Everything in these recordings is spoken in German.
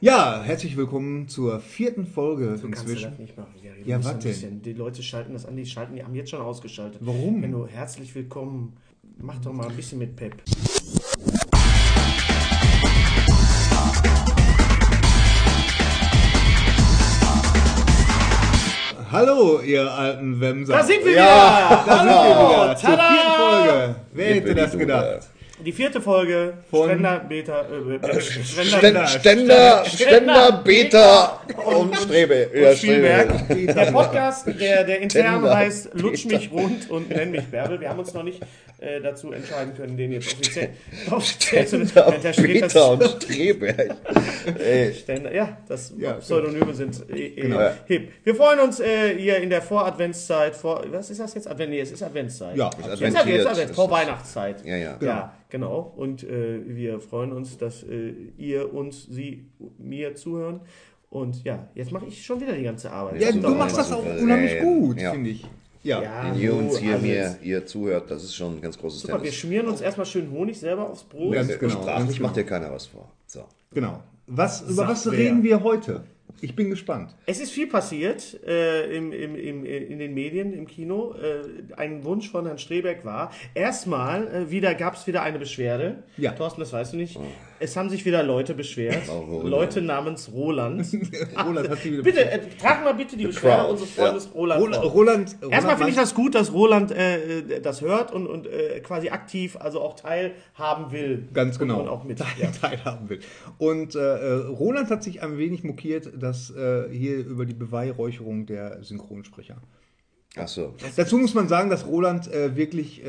Ja, herzlich willkommen zur vierten Folge Du kannst inzwischen. das nicht machen, Gary. Du Ja, bisschen- Die Leute schalten das an, die schalten, die haben jetzt schon ausgeschaltet. Warum? Wenn du herzlich willkommen, mach doch mal ein bisschen mit Pep. Hallo, ihr alten Wemser. Da sind wir ja, wieder! Da sind wir wieder. Zur Tada! vierten Folge. Wer hätte das gedacht? Die vierte Folge, Von- Ständer, Beta, äh, äh, Ständer, Ständer, Ständer, Ständer, Beta und Strebe. Ja, und Spielberg. Strebe. Der Podcast, der, der intern Ständer, heißt Lutsch Beta. mich rund und nenn mich Bärbel. Wir haben uns noch nicht äh, dazu entscheiden können, den jetzt offiziell, offiziell zu nennen. Ständer, das- Beta und Strebe. Ständer, ja, das Ja, Pseudonyme sind eh, eh Genau. hip. Wir freuen uns äh, hier in der Voradventszeit. Vor, was ist das jetzt? Advent, nee, es ist Adventszeit. Ja, jetzt, adventiert. Advent, jetzt Advent, Das vor ist- Weihnachtszeit. Ja, ja. Ja, genau. Und äh, wir freuen uns, dass äh, ihr uns, sie, mir zuhören. Und ja, jetzt mache ich schon wieder die ganze Arbeit. Ja, du machst das auch unheimlich äh, gut, ja. finde ich. Ja. Ja, Wenn ihr uns hier also mir, ihr zuhört, das ist schon ein ganz großes Super, wir schmieren uns erstmal schön Honig selber aufs Brot. Ganz genau. Sprachlich ganz macht genau. dir keiner was vor. So. Genau. Was, über was reden wir heute? Ich bin gespannt. Es ist viel passiert äh, im, im, im, in den Medien, im Kino. Äh, ein Wunsch von Herrn Strebeck war, erstmal äh, wieder gab es wieder eine Beschwerde. Ja. Thorsten, das weißt du nicht. Es haben sich wieder Leute beschwert. Oh. Leute namens Roland. Roland hat sie wieder bitte, äh, trag mal bitte die Beschwerde crowd, unseres Freundes Roland. Roland. Roland, Roland Erstmal finde ich das gut, dass Roland äh, äh, das hört und, und äh, quasi aktiv, also auch teilhaben will. Ganz genau. Und auch mit. Teil, Ja. teilhaben will. Und äh, äh, Roland hat sich ein wenig mokiert, dass hier über die Beweihräucherung der Synchronsprecher. Achso. Dazu muss man sagen, dass Roland äh, wirklich äh,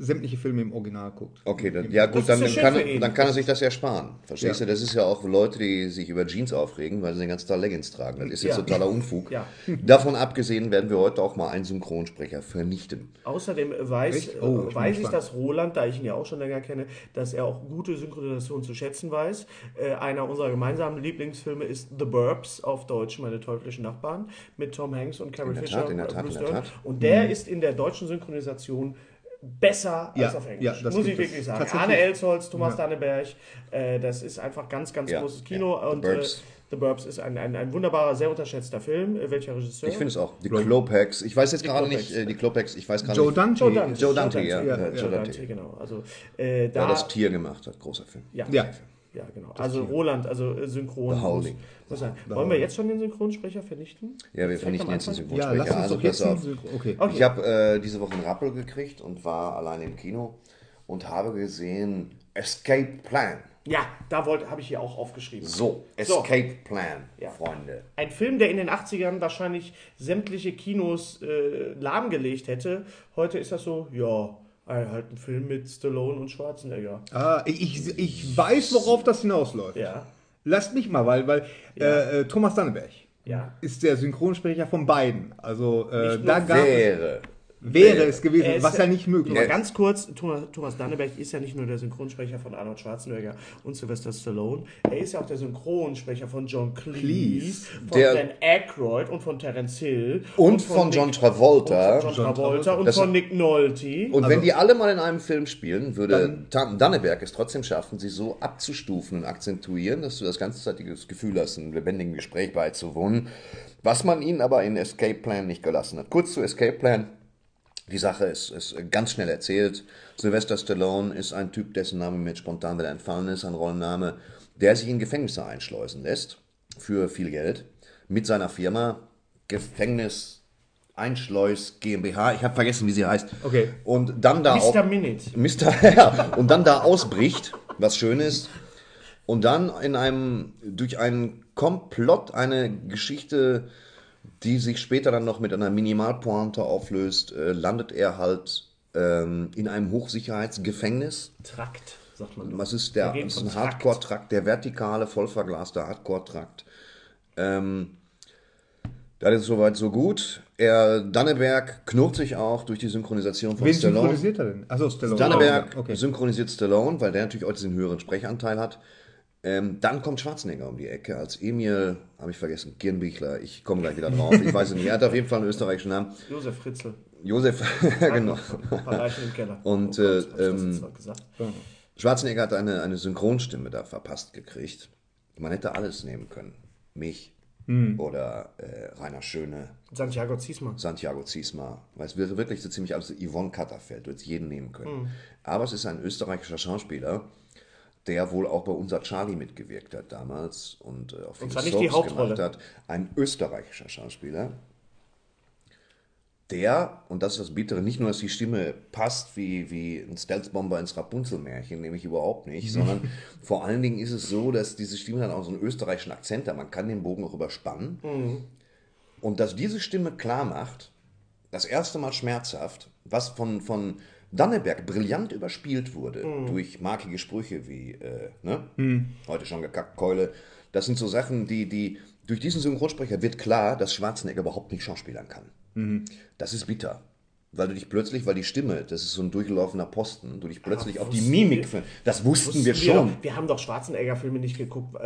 sämtliche Filme im Original guckt. Okay, dann, ja gut, dann, dann, kann, dann kann er sich das ja sparen. Verstehst Ja. du? Das ist ja auch Leute, die sich über Jeans aufregen, weil sie den ganzen Tag Leggings tragen. Das ist jetzt Ja. totaler Unfug. Ja. Davon abgesehen werden wir heute auch mal einen Synchronsprecher vernichten. Außerdem weiß, äh, Oh, ich weiß ich, dass Roland, da ich ihn ja auch schon länger kenne, dass er auch gute Synchronisation zu schätzen weiß. Äh, einer unserer gemeinsamen Lieblingsfilme ist The Burbs, auf Deutsch meine teuflischen Nachbarn, mit Tom Hanks und Carrie Fisher. Tat, in der äh, Tat, in der. Tat. Und der ist in der deutschen Synchronisation besser Ja, als auf Englisch. ja, das Muss ich wirklich sagen. Arne Elsholz, Thomas Ja. Danneberg, äh, das ist einfach ganz, ganz Ja, großes Kino. ja. The und Burbs. Äh, The Burbs ist ein, ein, ein wunderbarer, sehr unterschätzter Film. Äh, welcher Regisseur? Ich finde es auch. Die Klopex. Ich weiß jetzt gerade nicht, äh, die Klopex, ich weiß gerade Joe nicht. Dante. Joe Dante. Joe Dante, ja. ja, ja, ja, Joe Dante, genau. Also, äh, Der da, das Tier gemacht hat. Großer Film. Ja, Ja. Ja genau. Also Roland, also äh, Synchron. The Howling. Muss, muss sein. Wollen wir jetzt schon den Synchronsprecher vernichten? Ja, wir vernichten jetzt den Anfang? Ja, lass Synchronsprecher. uns Also doch jetzt auf. Okay. Okay. Ich habe äh, diese Woche einen Rappel gekriegt und war alleine im Kino und habe gesehen Escape Plan. Ja, da habe ich hier auch aufgeschrieben. So, Escape Plan, Ja. Freunde. Ein Film, der in den 80ern wahrscheinlich sämtliche Kinos äh, lahmgelegt hätte. Heute ist das so, ja, halt ein Film mit Stallone und Schwarzenegger. Ah, ich, ich, ich weiß, worauf das hinausläuft. Ja, Lasst mich mal, weil, weil äh, äh, Thomas Danneberg ja. ist der Synchronsprecher von beiden. Also äh, da gab es. Wäre Wäre es gewesen, Er was ja nicht möglich ist. ganz kurz, Thomas, Thomas Danneberg ist ja nicht nur der Synchronsprecher von Arnold Schwarzenegger und Sylvester Stallone, er ist ja auch der Synchronsprecher von John Cleese, von der- Dan Aykroyd und von Terence Hill Und von John Travolta. und von John Travolta und Das- von Nick Nolte. Und wenn die alle mal in einem Film spielen, würde Tam- Danneberg es trotzdem schaffen, sie so abzustufen und akzentuieren, dass du das ganzzeitige Gefühl hast, einem lebendigen Gespräch beizuwohnen, was man ihnen aber in Escape Plan nicht gelassen hat. Kurz zu Escape Plan. Die Sache ist, ist ganz schnell erzählt. Sylvester Stallone ist ein Typ, dessen Name mir spontan wieder entfallen ist, ein Rollenname, der sich in Gefängnisse einschleusen lässt für viel Geld mit seiner Firma Gefängnis Einschleus GmbH. Ich habe vergessen, wie sie heißt. Okay. Und dann da Mr. Minute. Mr. Ja, und dann da ausbricht, was schön ist. Und dann in einem, durch einen Komplott, eine Geschichte, die sich später dann noch mit einer Minimalpointe auflöst, äh, landet er halt ähm, in einem Hochsicherheitsgefängnis. Trakt, sagt man. Was ist der? Das ist ein Trakt. Hardcore-Trakt, der vertikale, vollverglaste Hardcore-Trakt. Ähm, das ist soweit so gut. Er, Danneberg knurrt sich auch durch die Synchronisation von Wen Stallone. synchronisiert er denn? Achso, Stallone. Danneberg Okay. synchronisiert Stallone, weil der natürlich auch diesen höheren Sprechanteil hat. Ähm, dann kommt Schwarzenegger um die Ecke als Emil, habe ich vergessen, Girnbichler. Ich komme gleich wieder drauf. Ich weiß es nicht. Er hat auf jeden Fall einen österreichischen Namen. Josef Fritzl. Josef, genau. Ein paar Leichen im Keller. Und, oh Gott, äh, ähm? Schwarzenegger hat eine, eine Synchronstimme da verpasst gekriegt. Man hätte alles nehmen können. Mich oder äh, Rainer Schöne, Santiago Ziesmer. Santiago Ziesma. Weil es wäre wirklich so ziemlich alles Yvonne Katterfeld, du hättest jeden nehmen können. Mhm. Aber es ist ein österreichischer Schauspieler, der wohl auch bei unser Charlie mitgewirkt hat damals und äh, auch viele zwar nicht die Soaps Hauptrolle. gemacht hat. Ein österreichischer Schauspieler, der, und das ist das Bittere, nicht nur, dass die Stimme passt wie, wie ein Stealth-Bomber ins Rapunzel-Märchen, nämlich überhaupt nicht, sondern vor allen Dingen ist es so, dass diese Stimme dann auch so einen österreichischen Akzent hat. Man kann den Bogen auch überspannen. Und dass diese Stimme klar macht, das erste Mal schmerzhaft, was von, von Danneberg brillant überspielt wurde durch markige Sprüche wie, äh, ne? heute schon gekackt, Keule. Das sind so Sachen, die, die, durch diesen Synchronsprecher wird klar, dass Schwarzenegger überhaupt nicht schauspielern kann. Das ist bitter. Weil du dich plötzlich, weil die Stimme, das ist so ein durchlaufender Posten, du dich plötzlich auf die Mimik, wir- das wussten, Wussten wir schon. Doch, wir haben doch Schwarzenegger-Filme nicht geguckt, äh,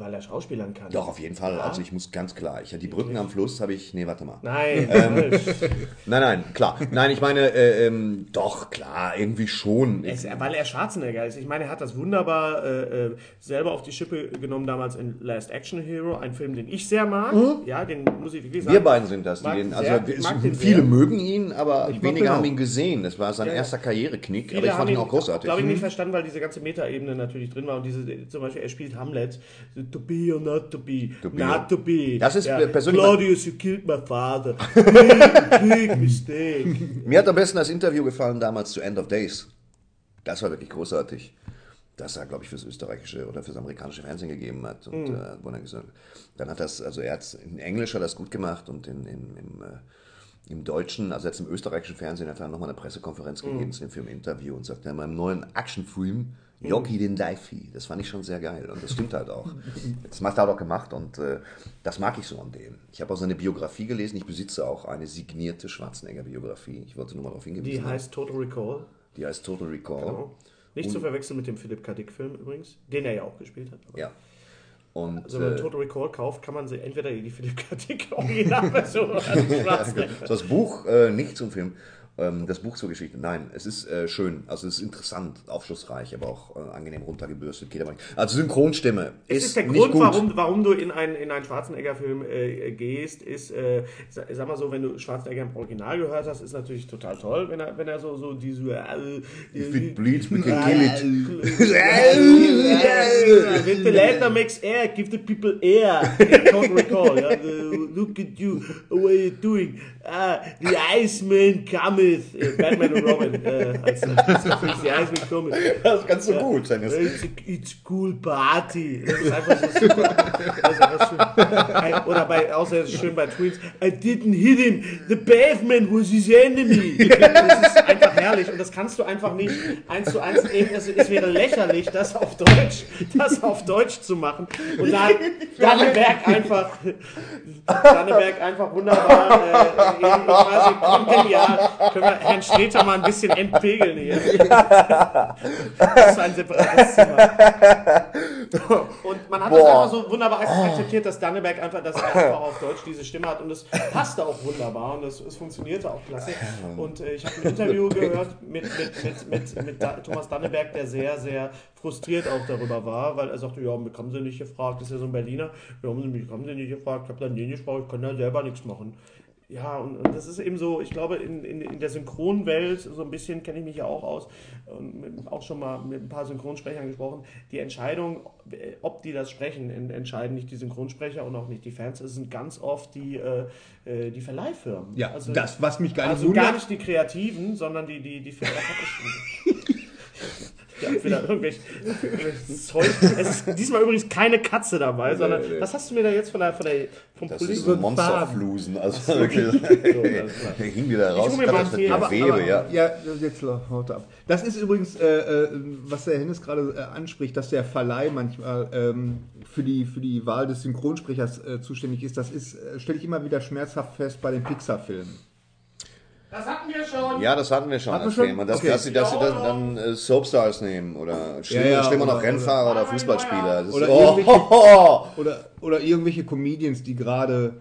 weil er Schauspielern kann. Doch, auf jeden Fall. Also ich muss ganz klar, ich die Brücken am Fluss habe ich, nee, warte mal. Nein, Ähm. Nein, nein, klar. Nein, ich meine, äh, ähm, doch, klar, irgendwie schon. Es, weil er Schwarzenegger ist. Ich meine, er hat das wunderbar äh, äh, selber auf die Schippe genommen damals in Last Action Hero, ein Film, den ich sehr mag. Ja, den muss ich wirklich sagen. Mhm. Wir beiden sind das, die den, sehr- also wir- mag es, viele sehr. mögen ihn, aber mag weniger den haben ihn gesehen. Das war sein Ja, ja. erster Karriereknick, Viele aber ich fand ihn auch großartig. glaube ich, nicht verstanden, weil diese ganze Metaebene natürlich drin war und diese, zum Beispiel, er spielt Hamlet, to be or not to be, be not to be. Das ist persönlich- Claudius, you killed my father. Big, big mistake. Mir hat am besten das Interview gefallen damals zu End of Days. Das war wirklich großartig. Das er, glaube ich, fürs österreichische oder fürs amerikanische Fernsehen gegeben hat. Und Mhm. äh, er dann hat das, also er hat in Englisch hat das gut gemacht und in, in, im, äh, im Deutschen, also jetzt im österreichischen Fernsehen, hat er nochmal eine Pressekonferenz gegeben Mhm. zu dem Film Interview und sagt, in meinem neuen Actionfilm, Yogi den Daifi. Das fand ich schon sehr geil und das stimmt halt auch. Das macht er auch gemacht und äh, das mag ich so an dem. Ich habe auch seine Biografie gelesen. Ich besitze auch eine signierte Schwarzenegger-Biografie. Ich wollte nur mal darauf hingewiesen Die heißt Total Recall. Die heißt Total Recall. Genau. Nicht zu verwechseln mit dem Philipp K. Dick-Film übrigens, den er ja auch gespielt hat. Aber Ja. Und Also wenn man äh, Total Recall kauft, kann man sie entweder die Philipp K. Dick Originalversion oder die Schwarzenegger. das Buch äh, nicht zum Film, ähm, das Buch zur Geschichte. Nein, es ist äh, schön, also es ist interessant, aufschlussreich, aber auch äh, angenehm runtergebürstet. Geht aber nicht. Also Synchronstimme Es ist, ist der nicht Grund, gut. warum, warum du in einen, in einen Schwarzenegger-Film äh, gehst, ist, äh, sag, mal so, wenn du Schwarzenegger im Original gehört hast, ist natürlich total toll, wenn er, wenn er so, so diese. Äh, If it bleeds, we can kill it. When the latter makes air, give the people air. In Total Recall. Ja? Uh, look at you, what are you doing? Ah, the Iceman cometh. Äh, Batman und Robin. Äh, als, als, als the Iceman cometh. Das kannst du gut. Sein. Das- It's a, it's cool party. Das ist einfach so super. Das ist einfach schön. Oder bei, außer schön bei Tweets. I didn't hit him. The pavement was his enemy. Das ist einfach herrlich und das kannst du einfach nicht eins zu eins nehmen. Es, es wäre lächerlich, das auf Deutsch, das auf Deutsch zu machen. Und da hat Danneberg einfach, Danneberg einfach wunderbar, äh, eben quasi kongenial. Können wir Herrn Streter mal ein bisschen entpegeln hier. Das ist ein separates Zimmer. Und man hat das Boah. einfach so wunderbar akzeptiert, dass Danneberg einfach, dass er einfach auf Deutsch diese Stimme hat und es passte auch wunderbar und es, es funktionierte auch klasse. Und äh, ich habe ein Interview gehört mit, mit, mit, mit, mit da, Thomas Danneberg, der sehr, sehr frustriert auch darüber war, weil er sagte, ja, mich haben sie nicht gefragt, das ist ja so ein Berliner, ja, haben sie haben sie nicht gefragt, ich habe dann den gesprochen, ich kann da selber nichts machen. Ja, und, und das ist eben so, ich glaube, in, in, in der Synchronwelt, so ein bisschen kenne ich mich ja auch aus, und mit, auch schon mal mit ein paar Synchronsprechern gesprochen, die Entscheidung, äh, ob die das sprechen, en- entscheiden nicht die Synchronsprecher und auch nicht die Fans, es sind ganz oft die, äh, äh, die Verleihfirmen. Ja, also, das, was mich gar nicht also gar nicht die Kreativen, sondern die, die, die Firmen. Ja, wieder irgendwelche, irgendwelches Zeug. Es ist diesmal übrigens keine Katze dabei, sondern was hast du mir da jetzt von der, von der vom Das Pulli- ist so? Monsterflusen. Also wirklich. So, Der hing wieder raus. mir einen das mit Aber- Webe, aber, ja. ja, jetzt haut ab. Das ist übrigens, äh, äh, was der Hennes gerade äh, anspricht, dass der Verleih manchmal ähm, für, die, für die Wahl des Synchronsprechers äh, zuständig ist. Das ist, äh, stelle ich immer wieder schmerzhaft fest bei den Pixar-Filmen. Das hatten wir schon. Ja, das hatten wir schon Hatten wir schon? Thema. Dass, Okay. dass sie, dass sie dann, dann äh, Soapstars nehmen oder schlimmer, Ja, ja, schlimmer noch oder- Rennfahrer oder, Fußballspieler. Das ist, Oder oh, irgendwelche- Oder, oder irgendwelche Comedians, die gerade.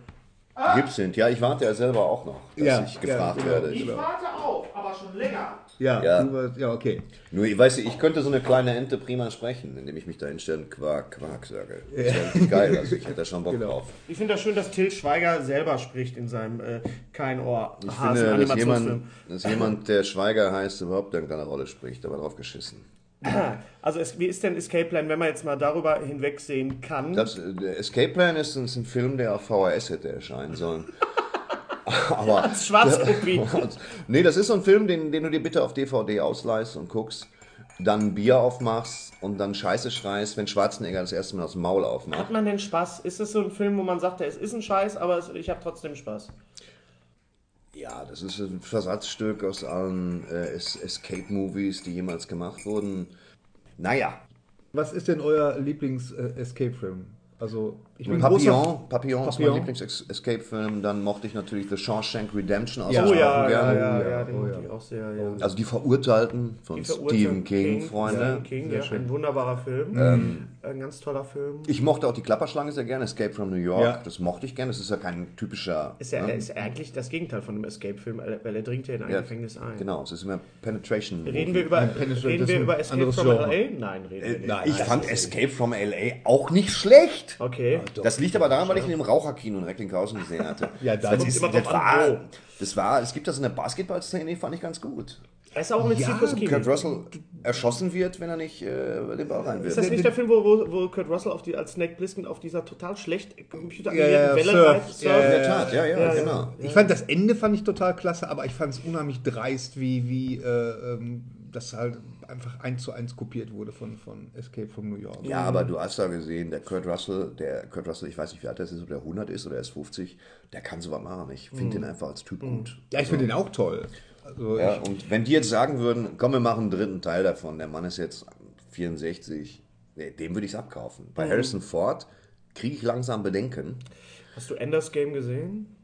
hip sind. Ja, ich warte ja selber auch noch, dass Ja, ich gefragt ja, genau. werde. Ich warte auf, aber schon länger. Ja, Ja. du warst- ja okay. Nur, ich weiß, ich könnte so eine kleine Ente prima sprechen, indem ich mich da hinstelle und Quark, Quark sage. Das wäre richtig geil, also ich hätte da schon Bock Genau. drauf. Ich finde das schön, dass Till Schweiger selber spricht in seinem äh, Kein Ohr Ich finde, dass jemand, dass jemand, der Schweiger heißt, überhaupt irgendeine Rolle spricht, aber drauf geschissen. Also es, wie ist denn Escape Plan, wenn man jetzt mal darüber hinwegsehen kann? Das, äh, Escape Plan ist, ist ein Film, der auf VHS hätte erscheinen sollen. Aber Als Schwarzkopie. nee, das ist so ein Film, den, den du dir bitte auf DVD ausleihst und guckst, dann Bier aufmachst und dann Scheiße schreist, wenn Schwarzenegger das erste Mal das Maul aufmacht. Hat man denn Spaß? Ist es so ein Film, wo man sagt, es ist ein Scheiß, aber es, ich habe trotzdem Spaß? Ja, das ist ein Versatzstück aus allen äh, Es- Escape-Movies, die jemals gemacht wurden. Naja, Was ist denn euer Lieblings-Escape-Film? Also, ich bin Papillon, Papillon ist mein. Lieblings-Escape-Film. Dann mochte ich natürlich The Shawshank Redemption aus Ja. Oh ja, ja, gerne. ja, ja, ja, den oh mochte ja. ich auch sehr, ja. Also die Verurteilten von Stephen King, Freunde. Stephen King, ja, ein wunderbarer Film. Ein ganz toller Film. Ich mochte auch die Klapperschlange sehr gerne, Escape from New York. Ja. Das mochte ich gerne. Das ist ja kein typischer. Ist ja ne? ist eigentlich das Gegenteil von einem Escape-Film, weil er dringt ja in ein Ja, Gefängnis ein. Genau, es ist immer Penetration. Reden wir über, reden wir über Escape from Genre. LA? Nein, reden wir nicht. nein. Ich fand Escape from LA auch nicht schlecht. Okay. Das liegt aber daran, weil ich ihn im Raucherkino in Recklinghausen gesehen hatte. Ja, dann das, ist, immer das, an, war, das war, es gibt das in der Basketballszene, die fand ich ganz gut. Er ist auch mit Ja, King. Kurt Russell erschossen wird, wenn er nicht äh, den Ball rein Ist wird. das nicht der Film, wo, wo, wo Kurt Russell auf die, als Snake Plissken auf dieser total schlecht Ja, computeranimierten ja, Welle Surf. reitet? Ja, In ja, der Tat, ja, ja, Ja, ja. genau. Ich fand das Ende fand ich total klasse, aber ich fand es unheimlich dreist, wie, wie äh, ähm, das halt einfach eins zu eins kopiert wurde von, von Escape from New York. Ja, aber du hast da gesehen, der Kurt Russell, der Kurt Russell, ich weiß nicht, wie alt er ist, ob der 100 ist oder er ist 50, der kann sowas machen. Ich finde den einfach als Typ gut. Ja, ich finde den auch toll. Also Ja, ich, und wenn die jetzt sagen würden, komm, wir machen einen dritten Teil davon, der Mann ist jetzt 64, nee, dem würde ich es abkaufen. Bei Harrison Ford kriege ich langsam Bedenken. Hast du Enders Game gesehen?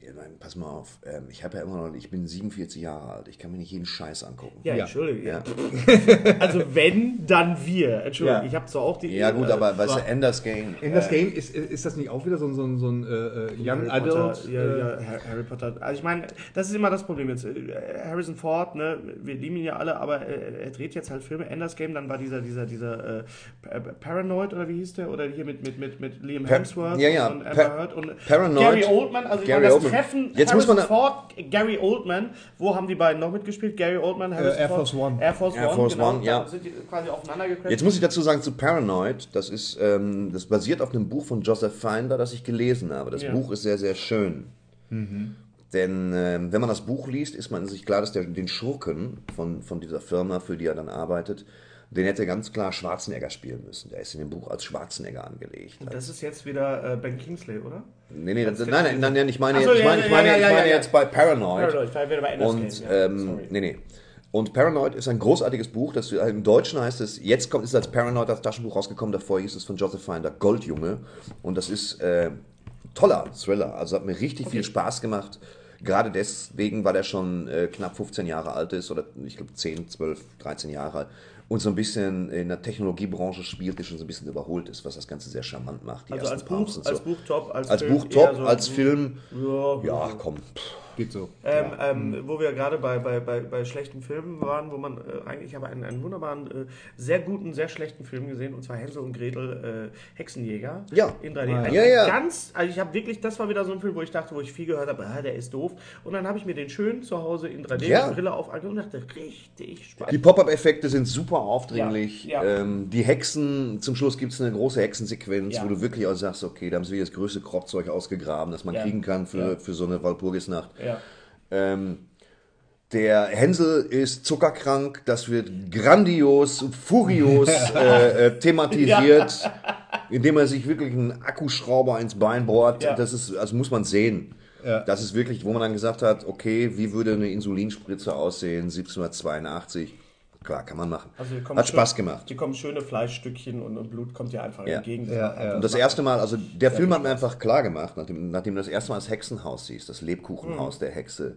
Ja, nein, pass mal auf, ähm, ich habe ja immer noch, ich bin 47 Jahre alt, ich kann mir nicht jeden Scheiß angucken. Ja, Ja. entschuldige. Ja. Also wenn, dann wir. Entschuldigung, Ja. ich habe zwar auch die... Ja, gut, äh, aber weißt du, Enders Game. in das Game ist, ist das nicht auch wieder so ein, so ein, so ein äh, äh, Young Harry Potter, Adult? ja, äh, ja, Har- Harry Potter. Also ich meine, das ist immer das Problem jetzt. Äh, Harrison Ford, ne, wir lieben ihn ja alle, aber äh, er dreht jetzt halt Filme. Enders Game, dann war dieser, dieser, dieser äh, Pa- Paranoid oder wie hieß der? Oder hier mit, mit, mit, mit Liam Pa- Hemsworth ja, ja, und Amber Pa- Heard und Paranoid. Gary Oldman. Also ich Gary meine, das Oldman. Treffen Jetzt muss Harrison man- Ford, Gary Oldman. Wo haben die beiden noch mitgespielt? Gary Oldman, Harrison Air Ford. Force One. Air Force Air One, Force genau. One, ja. Sind die quasi aufeinander. Jetzt muss ich dazu sagen, zu Paranoid, das ist, ähm, das basiert auf einem Buch von Joseph Finder, das ich gelesen habe. Das Ja. Buch ist sehr, sehr schön. Denn ähm, wenn man das Buch liest, ist man sich klar, dass der den Schurken von, von dieser Firma, für die er dann arbeitet, den hätte ganz klar Schwarzenegger spielen müssen. Der ist in dem Buch als Schwarzenegger angelegt. Das ist jetzt wieder äh, Ben Kingsley, oder? Nee, nee, das, nein, nein, nein, ich meine, so, jetzt, ich meine, ja, ich meine, ja, ich ja, meine ja. jetzt bei Paranoid. Paranoid, ich war wieder bei Ender's Und, ähm, nee, nee. Und Paranoid ist ein großartiges Buch, das im Deutschen heißt es, jetzt kommt ist als Paranoid das Taschenbuch rausgekommen, davor hieß es von Joseph Finder Goldjunge. Und das ist äh, toller Thriller, also hat mir richtig viel Spaß gemacht. Gerade deswegen, weil er schon äh, knapp 15 Jahre alt ist, oder ich glaube 10, 12, 13 Jahre, und so ein bisschen in der Technologiebranche spielt, die schon so ein bisschen überholt ist, was das Ganze sehr charmant macht. Die Also als Buch, und als so. Buch top, als, als Film Buch top, so- als Film, Ja, ja, komm. Geht so. Ähm, ähm, wo wir gerade bei, bei, bei, bei schlechten Filmen waren, wo man äh, eigentlich, ich habe einen, einen wunderbaren, äh, sehr guten, sehr schlechten Film gesehen, und zwar Hänsel und Gretel, äh, Hexenjäger. Ja. In 3D. Ah, Ein ja, ja. Ganz, also ich habe wirklich, das war wieder so ein Film, wo ich dachte, wo ich viel gehört habe, ah, der ist doof. Und dann habe ich mir den schön zu Hause in 3D Ja. Brille auf angeguckt und dachte, richtig Spaß. Die Pop-Up-Effekte sind super aufdringlich. Ja, ja. Ähm, die Hexen, zum Schluss gibt es eine große Hexensequenz, Ja. wo du wirklich auch sagst, okay, da haben sie das größte Kropfzeug ausgegraben, das man Ja. kriegen kann für, Ja. für so eine Walpurgisnacht. Ja. Ähm, der Hänsel ist zuckerkrank, das wird grandios, furios äh, äh, thematisiert, indem er sich wirklich einen Akkuschrauber ins Bein bohrt. Ja. Das ist, also muss man sehen. Ja. Das ist wirklich, wo man dann gesagt hat, okay, wie würde eine Insulinspritze aussehen 1782? Klar, kann man machen. Also Hat schön- Spaß gemacht. Hier kommen schöne Fleischstückchen und, und Blut kommt dir einfach Ja. entgegen. Das Ja, ja. Und das erste Mal, also der Film hat mir einfach klar gemacht, nachdem, nachdem du das erste Mal das Hexenhaus siehst, das Lebkuchenhaus Mhm. der Hexe,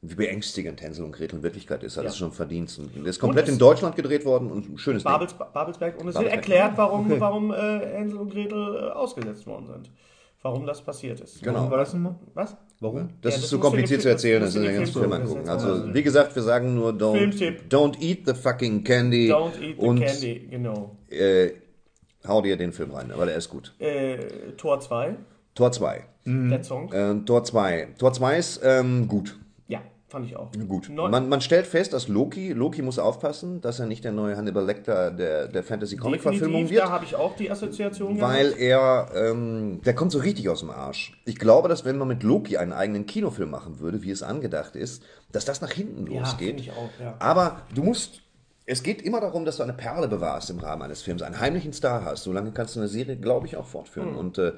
wie beängstigend Hänsel und Gretel in Wirklichkeit ist, hat Ja. es schon verdient. Und der ist komplett Und in Deutschland gedreht worden und ein schönes Ding. Babels, Babelsberg. Und es wird erklärt, warum, warum äh, Hänsel und Gretel äh, ausgesetzt worden sind. Warum das passiert ist. Genau. Warum war das nochmal? Was? Warum? Das Ja, ist das du kompliziert zu erzählen, das du ganzen den Film angucken. gucken. Also, wie gesagt, wir sagen nur, don't, don't eat the fucking candy. Don't eat the und candy, genau. Äh, hau dir den Film rein, weil er ist gut. Äh, Tor 2, Tor 2. der Song. Äh, Tor 2. Tor 2 ist ähm, gut. Fand ich auch. Gut. Neu- Man, man stellt fest, dass Loki, Loki muss aufpassen, dass er nicht der neue Hannibal Lecter der, der Fantasy-Comic-Verfilmung wird. da habe ich auch die Assoziation Weil gehabt. er, ähm, der kommt so richtig aus dem Arsch. Ich glaube, dass wenn man mit Loki einen eigenen Kinofilm machen würde, wie es angedacht ist, dass das nach hinten Ja, losgeht. ich auch, ja. Aber du musst, es geht immer darum, dass du eine Perle bewahrst im Rahmen eines Films, einen heimlichen Star hast. Solange kannst du eine Serie, glaube ich, auch fortführen. Hm. Und äh,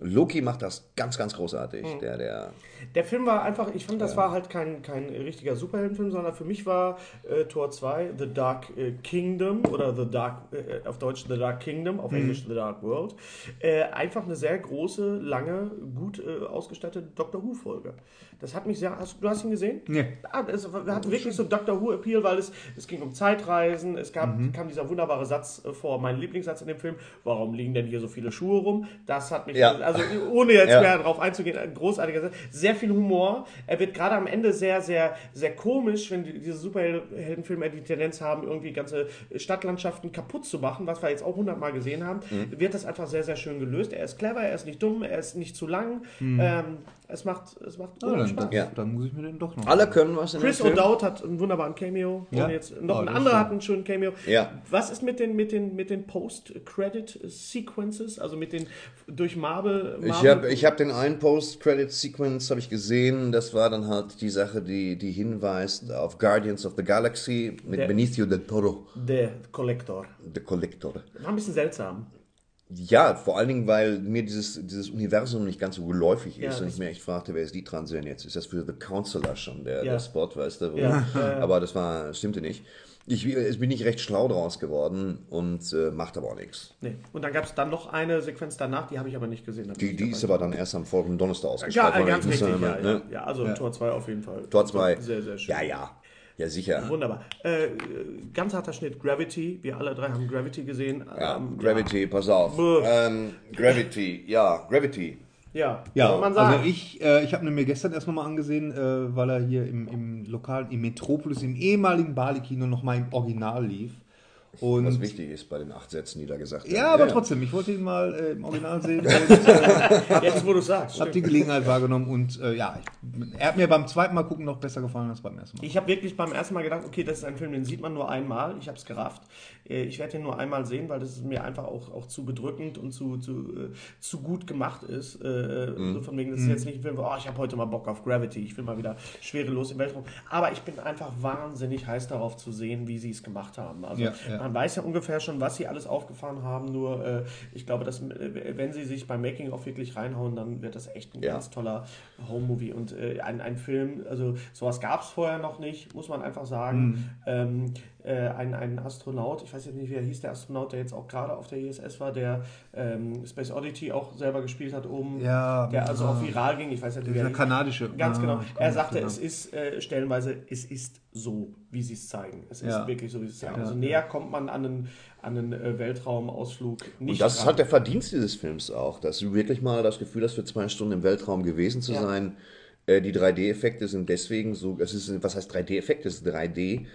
Loki macht das ganz, ganz großartig. Hm. Der, der, Der Film war einfach, ich fand, das war halt kein, kein richtiger Superheldenfilm, sondern für mich war äh, Tor 2 The Dark äh, Kingdom oder The Dark, äh, auf Deutsch The Dark Kingdom, auf Englisch The Dark World, äh, einfach eine sehr große, lange, gut äh, ausgestattete Doctor Who-Folge. Das hat mich sehr, hast, du hast ihn gesehen? Nee. Ah, es hat wirklich so Doctor Who-Appeal, weil es, es ging um Zeitreisen, es gab, kam dieser wunderbare Satz äh, vor, mein Lieblingssatz in dem Film, warum liegen denn hier so viele Schuhe rum? Das hat mich, Ja. also ohne jetzt Ja. mehr darauf einzugehen, ein großartiger Satz. Sehr viel Humor. Er wird gerade am Ende sehr, sehr, sehr komisch, wenn die, diese Superheldenfilme die Tendenz haben, irgendwie ganze Stadtlandschaften kaputt zu machen, was wir jetzt auch hundertmal gesehen haben, Mhm. wird das einfach sehr, sehr schön gelöst. Er ist clever, er ist nicht dumm, er ist nicht zu lang. Ähm, es macht, es macht unheimlich dann, Spaß. Ja. dann muss ich mir den doch noch. alle können was in Chris. O'Dowd hat einen wunderbaren Cameo. Ja? Und jetzt noch Ah, ein anderer hat einen schönen Cameo. Ja. Was ist mit den, mit den, mit den Post-Credit-Sequences? Also mit den durch Marvel. Ich Marvel habe ich hab den einen Post-Credit-Sequence habe ich gesehen. Das war dann halt die Sache, die, die hinweist auf Guardians of the Galaxy mit Der- Benicio del Toro, der Collector. der Collector. War ein bisschen seltsam. Ja, vor allen Dingen, weil mir dieses, dieses Universum nicht ganz so geläufig Ja, ist und das- ich mir echt fragte, wer ist die Transition jetzt? Ist das für The Counselor schon der, Ja. der Spot, weißt du? Ja, ja, ja. Aber das war, stimmte nicht. Ich, bin nicht recht schlau draus geworden und äh, macht aber auch nichts. Nee. Und dann gab es dann noch eine Sequenz danach, die habe ich aber nicht gesehen. Die, die ist aber dann erst am folgenden Donnerstag ausgestrahlt ja, ganz richtig. Ja, ja. ne? ja, also Tor 2 auf jeden Fall. Tor 2. Sehr, sehr schön. Ja, ja. Ja, sicher. Wunderbar. Äh, ganz harter Schnitt. Gravity. Wir alle drei haben Gravity gesehen. Ja, Ähm, Gravity, pass auf. Ähm, Gravity, ja, Gravity. Ja, Ja, soll man sagen. also ich, äh, ich habe ihn mir gestern erst nochmal angesehen, äh, weil er hier im, im lokalen, im Metropolis, im ehemaligen Bali-Kino nochmal im Original lief. Und Was wichtig ist bei den acht Sätzen, die da gesagt werden. ja, aber trotzdem, ich wollte ihn mal äh, im Original sehen und äh, Jetzt, wo du sagst. habe die. Gelegenheit wahrgenommen. Und äh, ja, ich, er hat mir beim zweiten Mal gucken noch besser gefallen als beim ersten Mal. Ich habe wirklich beim ersten Mal gedacht, okay, das ist ein Film, den sieht man nur einmal. Ich habe es gerafft. Äh, Ich werde den nur einmal sehen, weil das ist mir einfach auch, auch zu bedrückend und zu, zu, äh, zu gut gemacht ist. Äh, So von wegen, das ist jetzt nicht ein Film, wo, oh, ich habe heute mal Bock auf Gravity. Ich will mal wieder schwerelos im Weltraum. Aber ich bin einfach wahnsinnig heiß darauf zu sehen, wie sie es gemacht haben. Also Ja, ja. Man weiß ja ungefähr schon, was sie alles aufgefahren haben, nur äh, ich glaube, dass äh, wenn sie sich beim Making of wirklich reinhauen, dann wird das echt ein Ja. ganz toller Home-Movie und äh, ein, ein Film, also sowas gab es vorher noch nicht, muss man einfach sagen. Mhm. Ähm, äh, ein, ein Astronaut, ich weiß jetzt nicht, wie er hieß, der Astronaut, der jetzt auch gerade auf der ISS war, der ähm, Space Oddity auch selber gespielt hat oben, Ja, der also ah. auch viral ging, ich weiß nicht, wie Dieser er kanadische. Ganz Ah, genau. Er sagte, es ist äh, stellenweise, es ist so, wie sie es zeigen. Es ist Ja. wirklich so, wie sie es zeigen. Ja. Also näher kommt man an einen, an einen äh, Weltraumausflug nicht. Und das ist ran. halt der Verdienst dieses Films auch, dass du wirklich mal das Gefühl hast, für zwei Stunden im Weltraum gewesen zu Ja. sein. Äh, Die 3D-Effekte sind deswegen so, es ist, was heißt 3D-Effekte? Es ist 3D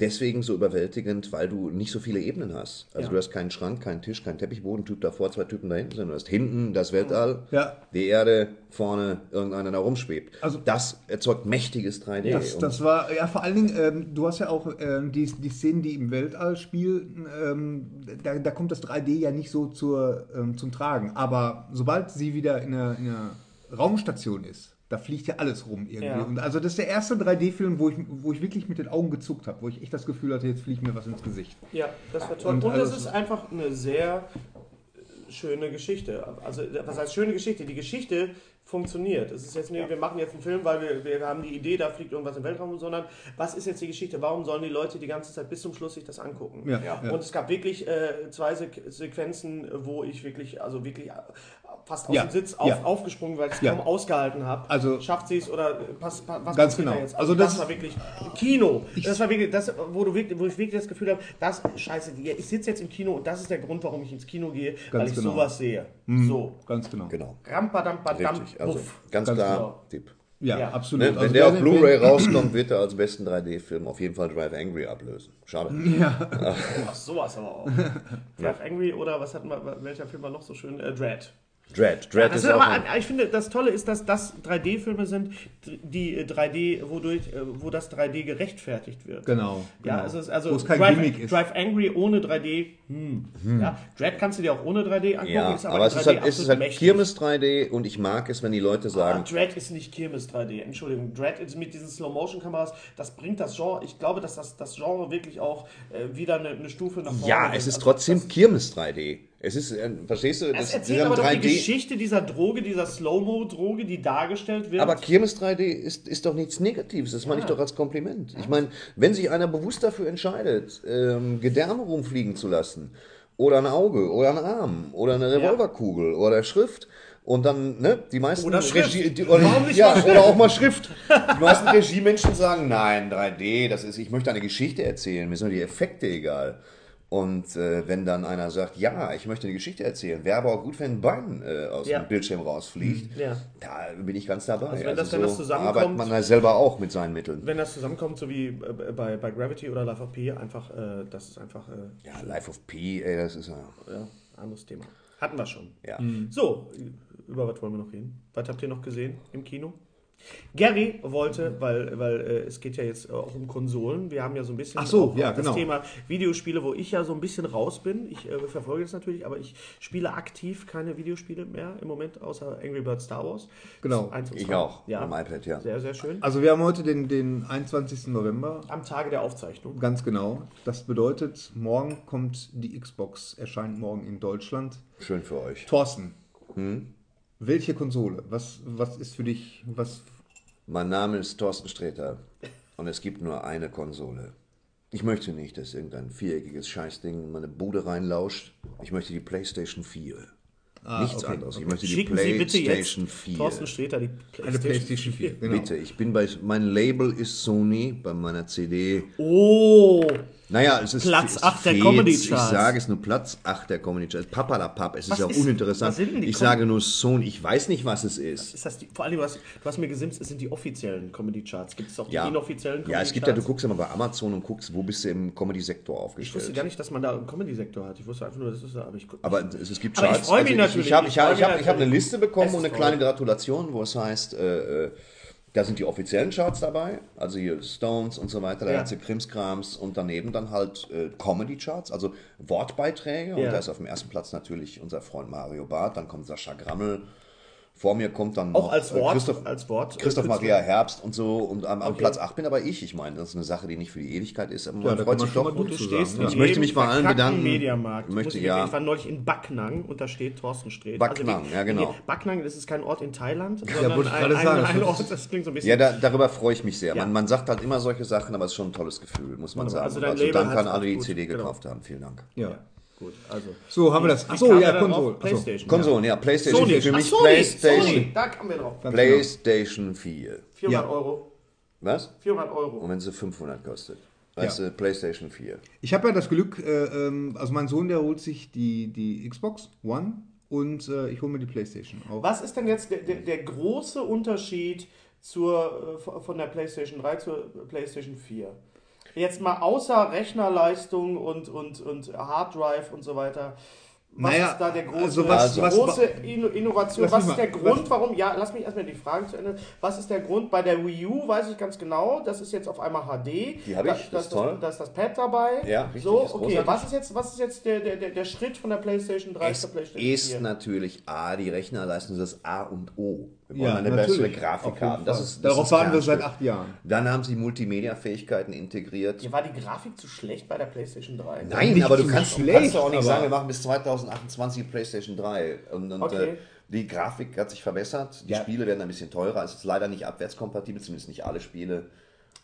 deswegen so überwältigend, weil du nicht so viele Ebenen hast. Also Ja. du hast keinen Schrank, keinen Tisch, keinen Teppichboden, Typ davor, zwei Typen da hinten, sondern du hast hinten das Weltall, Ja. die Erde, vorne irgendeiner da rumschwebt. Also- das erzeugt mächtiges 3D. Das, das war, ja, vor allen Dingen, ähm, du hast ja auch ähm, die, die Szenen, die im Weltall spielen, ähm, da, da kommt das 3D ja nicht so zur, ähm, zum Tragen. Aber sobald sie wieder in einer, in einer Raumstation ist, da fliegt ja alles rum irgendwie. Ja. Und also das ist der erste 3D-Film, wo ich, wo ich wirklich mit den Augen gezuckt habe, wo ich echt das Gefühl hatte, jetzt fliegt mir was ins Gesicht. Ja, das war toll. Und Und, es alles- ist einfach eine sehr schöne Geschichte. Also, was heißt schöne Geschichte? Die Geschichte funktioniert. Es ist jetzt nicht, wir machen jetzt einen Film, weil wir, wir haben die Idee, da fliegt irgendwas im Weltraum, sondern was ist jetzt die Geschichte? Warum sollen die Leute die ganze Zeit bis zum Schluss sich das angucken? Ja, Ja. ja. Und es gab wirklich äh, zwei Se Sequenzen, wo ich wirklich, also wirklich äh, fast aus Ja, dem Sitz auf, ja. aufgesprungen, weil ich es Ja. kaum ausgehalten habe. Also- schafft sie es oder äh, pass, pass, was Ganz passiert da genau. jetzt? Also Also das, das- war wirklich Kino. Das war wirklich das, wo du wirklich, wo ich wirklich das Gefühl habe, das Scheiße, ich sitze jetzt im Kino und das ist der Grund, warum ich ins Kino gehe, weil ich genau. sowas sehe. So. Ganz genau. genau. Rampadampadam, Richtig. Also puff. ganz, Ganz klar, genau. Tipp. Ja, Ja. absolut. Ne, wenn Also der auf Blu-ray rauskommt, wird er als besten 3D-Film auf jeden Fall Drive Angry ablösen. Schade. Ach, sowas aber auch. Drive Angry oder was hatten wir, welcher Film war noch so schön? Äh, Dread. Dread. Dread Das ist ist auch aber, ein, ich finde, das Tolle ist, dass das 3D-Filme sind, die äh, 3D, wodurch, äh, wo das 3D gerechtfertigt wird. Genau. Ja, genau. also, es ist also Wo es kein Drive, Gimmick ist. Drive Angry ohne 3D, hm. Ja, Dread kannst du dir auch ohne 3D angucken, ja, ist aber, aber, es ist 3D halt, es ist halt mächtig. Kirmes 3D und ich mag es, wenn die Leute Aber sagen, Dread ist nicht Kirmes 3D, Entschuldigung. Dread ist mit diesen Slow-Motion-Kameras, das bringt das Genre, ich glaube, dass das, das Genre wirklich auch äh, wieder eine, eine Stufe nach vorne ja, es ist Also trotzdem Kirmes 3D. Es ist, äh, verstehst du, Es das, erzählt aber doch die Geschichte dieser Droge, dieser Slow-Mo-Droge, die dargestellt wird. Aber Kirmes 3D ist, ist doch nichts Negatives, das meine ich doch als Kompliment. Ich meine, wenn sich einer bewusst dafür entscheidet, ähm, Gedärme rumfliegen zu lassen, oder ein Auge, oder ein Arm, oder eine Revolverkugel, oder Schrift, und dann, ne, die meisten Oder Schrift. Regie, die, oder, ja, mal oder auch mal Schrift. Die meisten Regiemenschen sagen, nein, 3D, das ist, ich möchte eine Geschichte erzählen, mir sind nur die Effekte egal. Und äh, wenn dann einer sagt, ja, ich möchte eine Geschichte erzählen, wäre aber auch gut, wenn ein Bein äh, aus Ja. dem Bildschirm rausfliegt, Ja. da bin ich ganz dabei. Also wenn das- wenn das zusammenkommt- arbeitet man da selber auch mit seinen Mitteln. wenn das zusammenkommt, so wie äh, bei, bei Gravity oder Life of P, einfach, äh, das ist einfach, äh, Ja, Life of P, ey, das ist ja. ja, anderes Thema. Hatten wir schon. ja. So, über was wollen wir noch reden? Was habt ihr noch gesehen im Kino? Gary wollte, weil, weil äh, es geht ja jetzt auch um Konsolen. Wir haben ja so ein bisschen Ach so, ja, das genau. Thema Videospiele, wo ich ja so ein bisschen raus bin. Ich äh, verfolge das natürlich, aber ich spiele aktiv keine Videospiele mehr im Moment, außer Angry Birds Star Wars. Genau. Ich auch, Ja, am iPad, ja. sehr, sehr schön. Also wir haben heute den, den 21. November. Am Tage der Aufzeichnung. Ganz genau. Das bedeutet, morgen kommt die Xbox, erscheint morgen in Deutschland. Schön für euch. Thorsten, welche Konsole? Was, was ist für dich, was... Mein Name ist Thorsten Sträter und es gibt nur eine Konsole. Ich möchte nicht, dass irgendein viereckiges Scheißding in meine Bude reinlauscht. Ich möchte die PlayStation 4. Nichts okay, anderes. Ich okay. möchte die Schicken Sie bitte jetzt PlayStation 4. Thorsten Sträter die Eine PlayStation 4, genau. Bitte, ich bin bei, mein Label ist Sony, bei meiner CD. Oh, Naja, es ist Platz es acht der fehlt. Comedy Ich Charts. sage es nur Platz 8 der Comedy Charts. Papalapap, es ist Was ja ist- uninteressant. denn die ich Com- sage nur Sony, ich weiß nicht, was es ist. ist das die, vor allem, du hast, du hast mir gesimst, es sind die offiziellen Comedy-Charts. Gibt es auch die Ja. inoffiziellen ja, Comedy-Charts? es gibt ja, du guckst immer bei Amazon und guckst, wo bist du im Comedy-Sektor Ich aufgestellt. wusste gar nicht, dass man da einen Comedy-Sektor hat. Ich wusste einfach nur, das ist da. Aber ich, Aber es, es gibt Aber ich Charts. freu mich ich, natürlich, Ich habe ich ich hab, ich hab, ich hab eine. Liste bekommen und eine kleine. Gratulation, wo es heißt, äh, äh, da sind die offiziellen Charts dabei, also hier Stones und so weiter, der Ja. ganze Krimskrams und daneben dann halt äh, Comedy-Charts, also Wortbeiträge. Und Ja. da ist auf dem ersten Platz natürlich unser Freund Mario Barth, dann kommt Sascha Grammel, Vor mir kommt dann Auch noch als äh, Wort. Christoph, als Wort. äh, Christoph. Maria Herbst und so. Und am, am Okay. Platz 8 bin aber ich. Ich meine, das ist eine Sache, die nicht für die Ewigkeit ist. Aber man da freut sich doch. Und du stehst in Ich möchte mich bei allen bedanken. Mediamarkt. Ich möchte- ja. Ich war neulich in Backnang und da steht Thorsten Sträth. Backnang, ja, genau. Backnang, das ist kein Ort in Thailand, wollte sondern ich ein, ein, sagen, ein, das Ort, das klingt so ein bisschen... Ja, da, darüber freue ich mich sehr. Ja. Man, man sagt halt immer solche Sachen, aber es ist schon ein tolles Gefühl, muss man Wunderbar. sagen. Also Also, danke an alle, die die gut, CD gekauft haben. Vielen Dank. Ja. Gut, also... So, haben wir das. Achso, ja, dann auf Konsole. Achso. Playstation. Konsolen, ja, PlayStation Sony, 4 für Ach, mich. Sony, PlayStation, Sony, da kamen wir drauf. Ganz PlayStation 4. 400 Ja. Euro. Was? 400 Euro. Und wenn sie 500 kostet. Weißt du, PlayStation 4. Ich habe ja das Glück, äh, ähm, also mein Sohn, der holt sich die, die Xbox One und äh, ich hole mir die Playstation auch. Was ist denn jetzt der, der, der große Unterschied zur, äh, von der PlayStation 3 zur PlayStation 4? Jetzt mal außer Rechnerleistung und, und, und Hard Drive und so weiter. Was Naja, ist da der große, also was- die was- große Inno- Innovation? Was ist der mal- Grund, warum? Ja, lass mich erstmal die Fragen zu Ende. Was ist der Grund? Bei der Wii U weiß ich ganz genau, das ist jetzt auf einmal HD. Die hab Da- ich, das da ist toll. Da ist das Pad dabei. Ja, richtig, So, ist okay. Was ist jetzt, was ist jetzt der, der, der, Schritt von der PlayStation 3 Es zur PlayStation ist 4? natürlich A, die Rechnerleistung, das ist A und O. Wir wollen Ja, eine natürlich. bessere Grafik haben. Das ist, das Darauf warten wir seit acht Jahren. Dann haben sie Multimedia-Fähigkeiten integriert. Ja, war die Grafik zu schlecht bei der PlayStation 3? Nein, Nicht aber du kannst, du schlecht, kannst doch auch nicht sagen, wir machen bis 2028 PlayStation 3. Und, und Okay. äh, die Grafik hat sich verbessert. Die Ja. Spiele werden ein bisschen teurer. Es ist leider nicht abwärtskompatibel, zumindest nicht alle Spiele,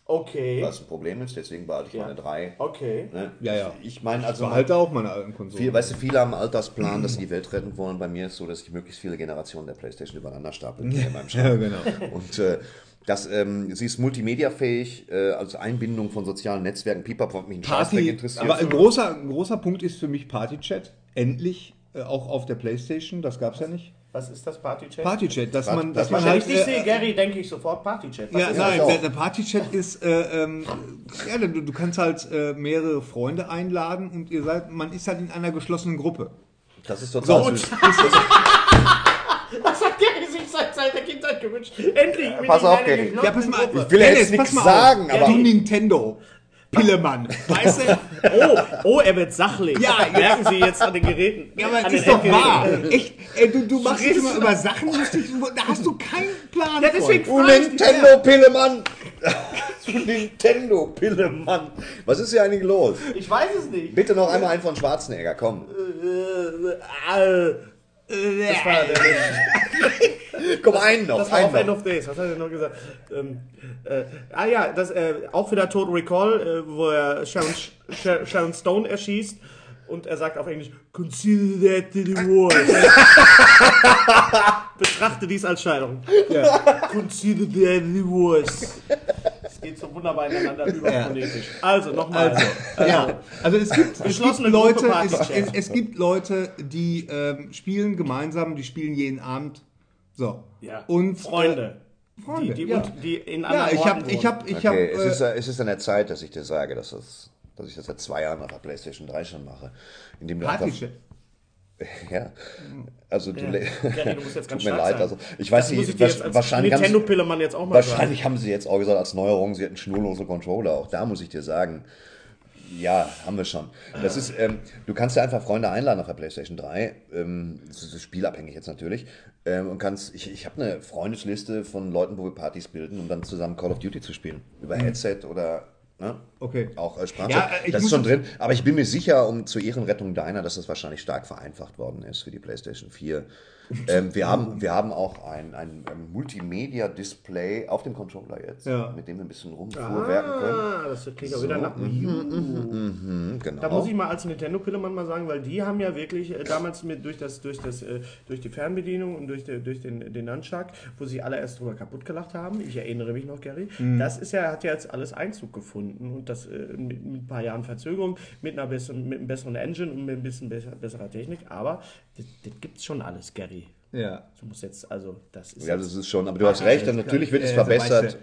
Okay. was ein Problem ist. Deswegen behalte ich Ja. meine 3. Okay. Ne? Ja, ja. Ich meine, Ich also behalte auch meine alten Konsolen. Viel, weißt du, viele haben einen Altersplan, dass sie die Welt retten wollen. Bei mir ist so, dass ich möglichst viele Generationen der Playstation übereinander stapeln kann in meinem ja, genau. Und äh, das, ähm, sie ist multimediafähig, äh, also Einbindung von sozialen Netzwerken. Pipapo hat mich ein Party, interessiert. aber ein großer, ein großer Punkt ist für mich Partychat. Endlich, äh, auch auf der Playstation, das gab es ja nicht. Was ist das Partychat? Partychat, dass Party- man, dass das man Wenn halt... ich dich äh, sehe, Gary, denke ich sofort Partychat. Was Ja, nein, der, der Partychat ist, äh, ähm, ja, du, du kannst halt äh, mehrere Freunde einladen und ihr seid, man ist halt in einer geschlossenen Gruppe. das ist total So, süß. Das hat Gary sich seit seiner Kindheit gewünscht. Endlich mit pass auf, Gary. Ja, pass mal. Ich will ja Dennis, jetzt nichts sagen, auf. aber- Du Nintendo. Pillemann. Weißt du? Oh, oh, er wird sachlich. Ja, merken Sie jetzt an den Geräten. Ja, aber den ist doch wahr. Echt, ey, du, du machst dich immer über Sachen lustig, da hast du keinen Plan Ja, deswegen von. Du Nintendo-Pillemann! du Nintendo-Pillemann! Was ist hier eigentlich los? Ich weiß es nicht. Bitte noch einmal einen von Schwarzenegger, komm. Äh, äh, das war der, Komm, einen noch, das war auf einen End noch. of Days. Was hat er noch gesagt? Ähm, äh, ah ja, das, äh, auch wieder Total Recall, äh, wo er Sharon, Sh- Sharon Stone erschießt. Und er sagt auf Englisch, consider that the worst. Betrachte dies als Scheidung. Consider that the worst. Es geht so wunderbar ineinander über phonetisch. Also, nochmal. Ja, also es gibt, es gibt Leute, es, es, es gibt Leute, die ähm, spielen gemeinsam, die spielen jeden Abend. So. Ja. Und Freunde. Freunde, die, die, ja. und die in Äh, ja, anderen ich Orten habe, ich wohnen. habe, ich habe. Okay, es, ist, Äh, es ist an der Zeit, dass ich dir sage, dass, das, dass ich das seit zwei Jahren nach der PlayStation 3 schon mache. Indem du einfach, Partychat. ja, also du, Ja. Gary, du tut mir leid, sein. also ich weiß Das nicht, ich was, wahrscheinlich, haben sie, Nintendo-Pillemann jetzt auch mal wahrscheinlich haben sie jetzt auch gesagt als Neuerung, sie hätten schnurlose Controller. Auch da muss ich dir sagen, ja, haben wir schon. Das ist, ähm, du kannst ja einfach Freunde einladen auf der PlayStation 3. Ähm, das ist spielabhängig jetzt natürlich. Ähm, und kannst, ich, ich habe eine Freundesliste von Leuten, wo wir Partys bilden, um dann zusammen Call of Duty zu spielen. Über Headset oder ne? Okay. auch äh, Sprache. Ja, äh, das ist schon drin. Aber ich bin mir sicher, um zur Ehrenrettung deiner, dass das wahrscheinlich stark vereinfacht worden ist für die PlayStation 4. Ähm, wir, haben, wir haben auch ein, ein, ein Multimedia-Display auf dem Controller jetzt, Ja. mit dem wir ein bisschen rumfuhrwerken können. Ah, das klingt auch wieder nach Wii U. Mhm, genau. Da muss ich mal als Nintendo-Pillemann mal sagen, weil die haben ja wirklich äh, damals mit durch das durch das äh, durch die Fernbedienung und durch, die, durch den den Nunchuck, wo sie alle erst drüber kaputt gelacht haben. Ich erinnere mich noch, Gary. Mhm. Das ist ja hat ja jetzt alles Einzug gefunden und das äh, mit, mit ein paar Jahren Verzögerung, mit einer besseren mit einem besseren Engine und mit ein bisschen besser, besserer Technik. Aber das, das gibt's schon alles, Gary. Ja. Du musst jetzt also das ist ja, das ist schon, aber du hast recht, natürlich wird es Äh, verbessert.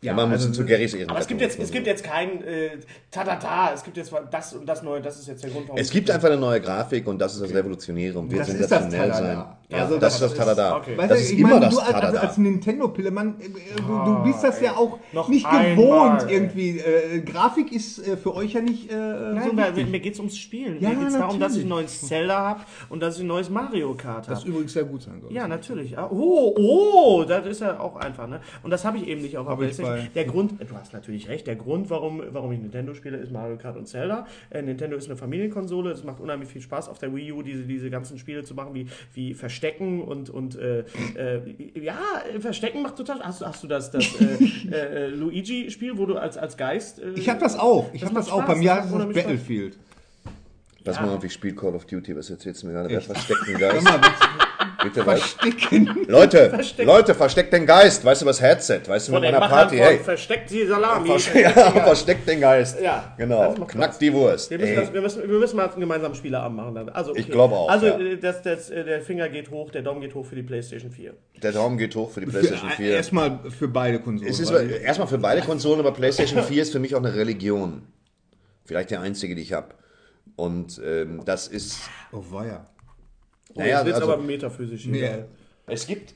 Ja, man muss also- zu Garys Ehren. aber es gibt jetzt, es gibt jetzt kein äh, Tadata, es gibt jetzt das und das Neue, das ist jetzt der Grund, warum Es gibt einfach eine neue Grafik und das ist das Revolutionäre und wird Das ist das sensationell sein. Ja, Also das, das ist das Tada. okay. Weißt Das ist ich immer meine, das du als, als, Tada. als Nintendo-Pille, man, äh, du, du bist das ja auch Noch nicht einmal, gewohnt ey. irgendwie. Äh, Grafik ist äh, für euch ja nicht äh, Nein, so weil, wichtig. mir geht es ums Spielen. Ja, mir geht es darum, dass ich ein neues Zelda habe und dass ich ein neues Mario Kart Das habe. übrigens sehr gut sein soll. Ja, natürlich. Ah, Oh, oh, das ist ja auch einfach, ne? Und das habe ich eben nicht auf der Hab Der Grund, du hast natürlich recht, der Grund, warum, warum ich Nintendo spiele, ist Mario Kart und Zelda. Äh, Nintendo ist eine Familienkonsole, es macht unheimlich viel Spaß auf der Wii U, diese, diese ganzen Spiele zu machen, wie, wie Verstecken und, und äh, äh, ja, Verstecken macht total Hast, hast du das, das äh, äh, Luigi-Spiel, wo du als, als Geist. Äh, Ich habe das auch. Ich Das habe macht das auch. Bei mir das heißt Spaß. Battlefield. Lass Ja. mal auf, ich spiele Call of Duty. Was erzählst du mir gerade? Den Sag Geist? Bitte verstecken. Leute, Versteckt. Leute, versteckt den Geist. Weißt du, was Headset? Weißt du, von mit meiner Party, hey. Versteckt die Salami. Ja, versteckt den Geist. Ja, Genau. macht Knackt Spaß. die Wurst. Wir müssen, das, wir, müssen, wir müssen mal einen gemeinsamen Spieleabend machen. Dann. Also, Ich glaube auch, Also ja. äh, das, das, äh, der Finger geht hoch, der Daumen geht hoch für die PlayStation 4. Der Daumen geht hoch für die PlayStation 4. Erstmal für beide Konsolen. Es ist erstmal für beide Konsolen, aber PlayStation 4 ist für mich auch eine Religion. Vielleicht der einzige, die ich habe. Und ähm, das ist. oh, weia. Naja, jetzt wird's also- aber metaphysisch. Nee. Es gibt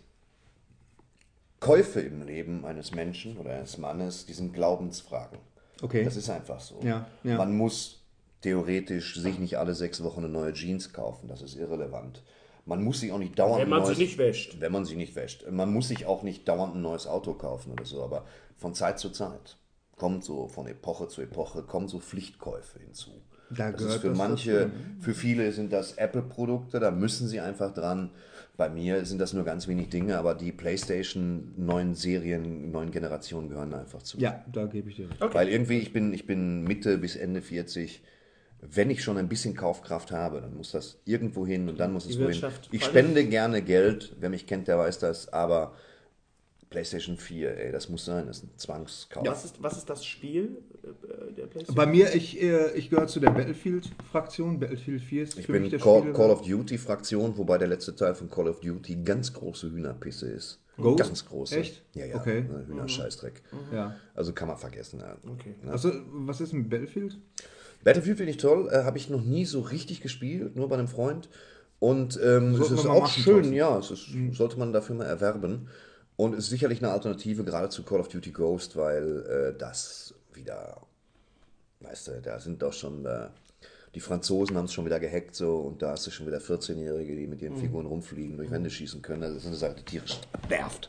Käufe im Leben eines Menschen oder eines Mannes, die sind Glaubensfragen. Okay. Das ist einfach so. Ja, ja. Man muss theoretisch sich nicht alle sechs Wochen eine neue Jeans kaufen. Das ist irrelevant. Man muss sich auch nicht dauernd Wenn man ein sie neues, nicht wäscht. Wenn man sie nicht wäscht. Man muss sich auch nicht dauernd ein neues Auto kaufen oder so, aber von Zeit zu Zeit kommt so von Epoche zu Epoche kommen so Pflichtkäufe hinzu. Da das ist für das manche, dazu, für viele sind das Apple-Produkte, da müssen sie einfach dran. Bei mir sind das nur ganz wenig Dinge, aber die PlayStation neuen Serien, neuen Generationen gehören einfach zu. Ja, da gebe ich dir recht. Okay. Weil irgendwie, ich bin, ich bin Mitte bis Ende 40. Wenn ich schon ein bisschen Kaufkraft habe, dann muss das irgendwo hin und dann muss es wohin. Ich spende gerne Geld, wer mich kennt, der weiß das, aber PlayStation 4, ey, das muss sein, das ist ein Zwangskauf. Was, ist, was ist das Spiel der PlayStation? Bei mir, ich, äh, ich gehöre zu der Battlefield-Fraktion. Battlefield 4 ist Ich für bin mich der Call. Call of Duty Fraktion, wobei der letzte Teil von Call of Duty ganz große Hühnerpisse ist. Ghost? Ganz große. Echt? Ja, ja. Okay. ne, Hühnerscheißdreck. Ja. Also kann man vergessen. Ja. Okay. Also, was ist mit Battlefield? Battlefield finde ich toll, äh, habe ich noch nie so richtig gespielt, nur bei einem Freund. Und ähm, es ist auch schön, Thorsten. ja, es ist, sollte man dafür mal erwerben. Und es ist sicherlich eine Alternative gerade zu Call of Duty Ghost, weil äh, das wieder, weißt du, da sind doch schon, äh, die Franzosen haben es schon wieder gehackt so und da hast du schon wieder 14-Jährige, die mit ihren Figuren rumfliegen, durch Wände schießen können. Also Das ist eine Sache, die tierisch nervt.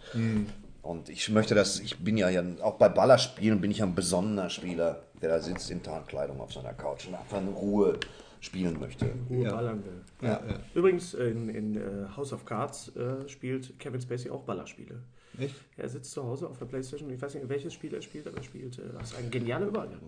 Und ich möchte das, ich bin ja, ja auch bei Ballerspielen bin ich ein besonderer Spieler, der da sitzt in Tarnkleidung auf seiner Couch und einfach in Ruhe spielen möchte. Ruhe Ja. ballern will. Ja, ja. Übrigens, in, in äh, House of Cards äh, spielt Kevin Spacey auch Ballerspiele. Echt? Er sitzt zu Hause auf der Playstation, ich weiß nicht, welches Spiel er spielt, aber er spielt, äh, das ist ein genialer Übergang.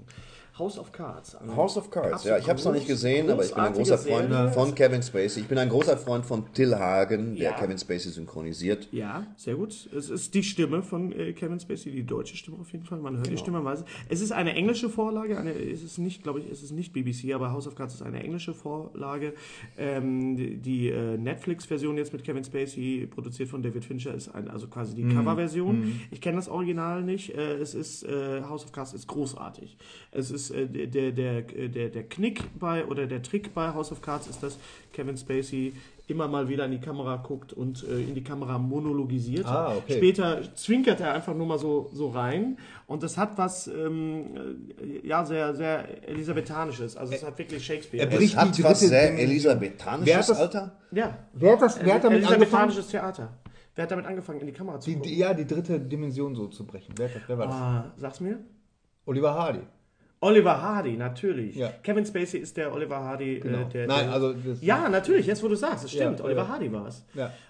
House of Cards. House of Cards, ja, ich habe es noch nicht gesehen, aber ich bin ein großer Freund Serie. von Kevin Spacey. Ich bin ein großer Freund von Till Hagen, der Ja. Kevin Spacey synchronisiert. Ja, sehr gut. Es ist die Stimme von äh, Kevin Spacey, die deutsche Stimme auf jeden Fall. Man hört die Stimme, weiß. es. Ist eine englische Vorlage, eine, es ist nicht, glaube ich, es ist nicht BBC, aber House of Cards ist eine englische Vorlage. Ähm, die die äh, Netflix-Version jetzt mit Kevin Spacey, produziert von David Fincher, ist ein, also quasi die Cover-Version. Ich kenne das Original nicht. Äh, es ist äh, House of Cards ist großartig. Es ist äh, der, der, der, der, der Knick bei oder der Trick bei House of Cards ist, dass Kevin Spacey immer mal wieder in die Kamera guckt und äh, in die Kamera monologisiert. Ah, okay. Später zwinkert er einfach nur mal so, so rein und das hat was ähm, äh, ja sehr sehr elisabethanisches. Also es hat wirklich Shakespeare. er Es bricht hat die was dritte sehr Dimension. elisabethanisches, Wer hat das- Alter. ja. Wer hat, das, wer hat damit angefangen? Elisabethanisches Theater. Wer hat damit angefangen, in die Kamera zu Die, gucken? die, ja, die dritte Dimension so zu brechen. Wer, hat das- wer war das? Ah, sag's mir. Oliver Hardy. Oliver Hardy, natürlich. Ja. Kevin Spacey ist der Oliver Hardy. Genau. Äh, der, Nein, der, also ja, natürlich, jetzt wo du sagst, das stimmt. Ja, Oliver ja. Hardy war es.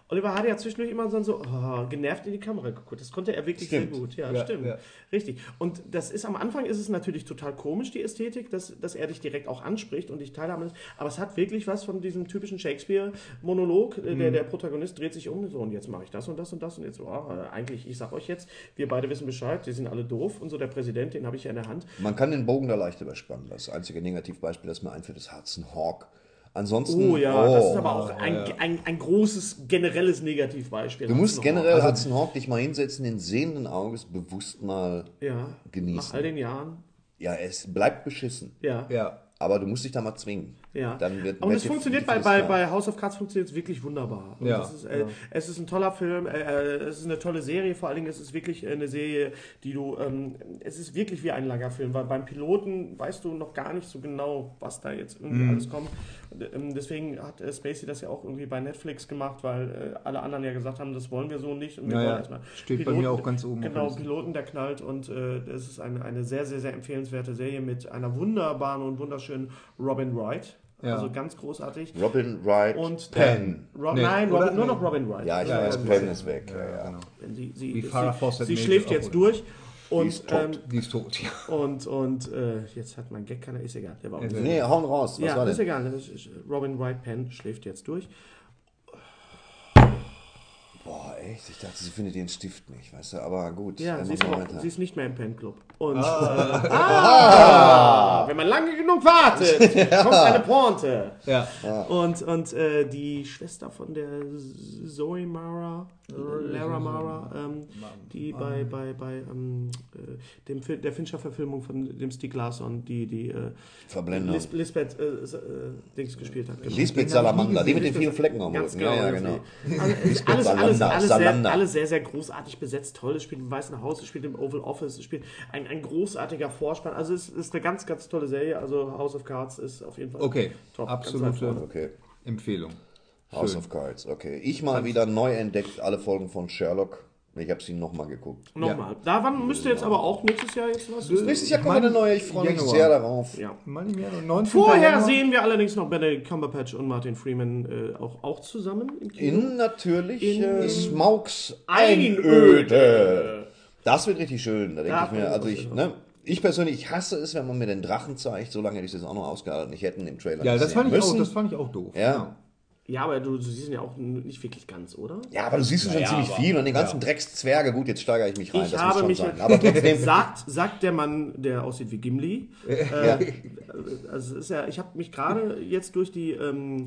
Ja. Oliver Hardy hat zwischendurch immer so, so oh, genervt in die Kamera geguckt. Das konnte er wirklich Stimmt. sehr gut. Ja, Ja, stimmt. ja. Richtig. Und das ist am Anfang ist es natürlich total komisch, die Ästhetik, dass, dass er dich direkt auch anspricht und dich teilhaben lässt. Aber es hat wirklich was von diesem typischen Shakespeare-Monolog. Äh, Mhm. Der, der Protagonist dreht sich um so und jetzt mache ich das und das und das und jetzt, oh, äh, eigentlich, ich sag euch jetzt, wir beide wissen Bescheid, die sind alle doof und so der Präsident, den habe ich ja in der Hand. Man kann den Bogen da leicht überspannen. Das einzige Negativbeispiel, das mir einfällt, ist Hudson Hawk. Ansonsten. Oh ja, das ist oh. aber auch ein, ein, ein großes generelles Negativbeispiel. Du musst generell Hawk. Hudson Hawk dich mal hinsetzen, den sehenden Auges bewusst mal ja, genießen. nach all den Jahren. Ja, es bleibt beschissen. Ja. Ja. Aber du musst dich da mal zwingen. Ja. dann wird Und es funktioniert bei, bei, bei House of Cards funktioniert es wirklich wunderbar. Und Ja, es, ist, äh, es ist ein toller Film, äh, äh, es ist eine tolle Serie, vor allen Dingen ist es wirklich eine Serie, die du, ähm, es ist wirklich wie ein langer Film, weil beim Piloten weißt du noch gar nicht so genau, was da jetzt irgendwie Mhm. alles kommt. Ähm, deswegen hat äh, Spacey das ja auch irgendwie bei Netflix gemacht, weil äh, alle anderen ja gesagt haben, das wollen wir so nicht. Und wir Ja, wollen ja. erstmal Steht bei mir auch ganz oben Genau. Piloten, der knallt und äh, es ist eine, eine sehr, sehr, sehr empfehlenswerte Serie mit einer wunderbaren und wunderschönen Robin Wright. Ja. Also ganz großartig. Robin Wright Und Penn. Rob, Nee, nein? Robin, nur noch. Robin Wright. Ja, ich Ja, weiß, Penn ist weg. Ja, ja. genau. Sie, sie, Wie sie, Farrah Fawcett sie schläft jetzt durch. Und, ist tot. ähm, Die ist tot, ja. und, und äh, jetzt hat mein Gag keiner, ist egal. Der war. Nee, hauen raus. Was ja, war ist denn? egal. Robin Wright Penn schläft jetzt durch. Boah, echt? Ich dachte, sie findet ihren Stift nicht, weißt du? Aber gut. Ja, dann sie ist, machen wir auch, sie ist nicht mehr im Pen Club. Und ah. Ah, wenn man lange genug wartet, kommt eine Pointe. Ja. Und, und äh, die Schwester von der Zoe Mara, Lara Mara, ähm, die bei, bei, bei ähm, äh, dem, Fil- der Fincher-Verfilmung von dem Stieg Larsson, die, die äh, Verblendung. Lis Lisbeth äh, äh, Dings gespielt hat. Genau. Lisbeth Salamander, die mit den vielen Flecken am Ganz Rücken. Ja, ja, genau. genau. Also, es Lisbeth alles, alles, Salander, alles, sehr, alles sehr, sehr großartig besetzt. Toll, es spielt im Weißen Haus, es spielt im Oval Office, es spielt ein, ein großartiger Vorspann. Also es ist eine ganz, ganz tolle Serie. Also House of Cards ist auf jeden Fall Okay, top. absolute. Okay. Empfehlung. House Schön. of Cards, okay. Ich mal wieder neu entdeckt, alle Folgen von Sherlock. Ich habe sie nochmal geguckt. Nochmal. Da wann müsste jetzt aber auch nächstes Jahr jetzt was. Nächstes Jahr kommt eine neue, ich freue mich sehr darauf. Ja. Mal nicht mehr, 19. Vorher Januar. sehen wir allerdings noch Benedict Cumberbatch und Martin Freeman äh, auch, auch zusammen im Kino. In natürlich In- äh, Smaugs Einöde. Einöde. Das wird richtig schön. Da denke Ja, ich mir, also das ich, ne, ich persönlich ich hasse es, wenn man mir den Drachen zeigt. So lange hätte ich es jetzt auch noch ausgehalten. Ich hätte ihn im Trailer Ja, nicht das sehen fand, ich auch, müssen. das fand ich auch doof. Ja. Ja, aber du, du siehst ihn ja auch nicht wirklich ganz, oder? Ja, aber du siehst schon Naja, ziemlich aber- viel und den ganzen ja. Dreckszwerge. Gut, jetzt steigere ich mich rein. Ich das habe muss schon mich, sein. Aber trotzdem. sagt, sagt der Mann, der aussieht wie Gimli. ja. Also ist ja, ich habe mich gerade jetzt durch die ähm,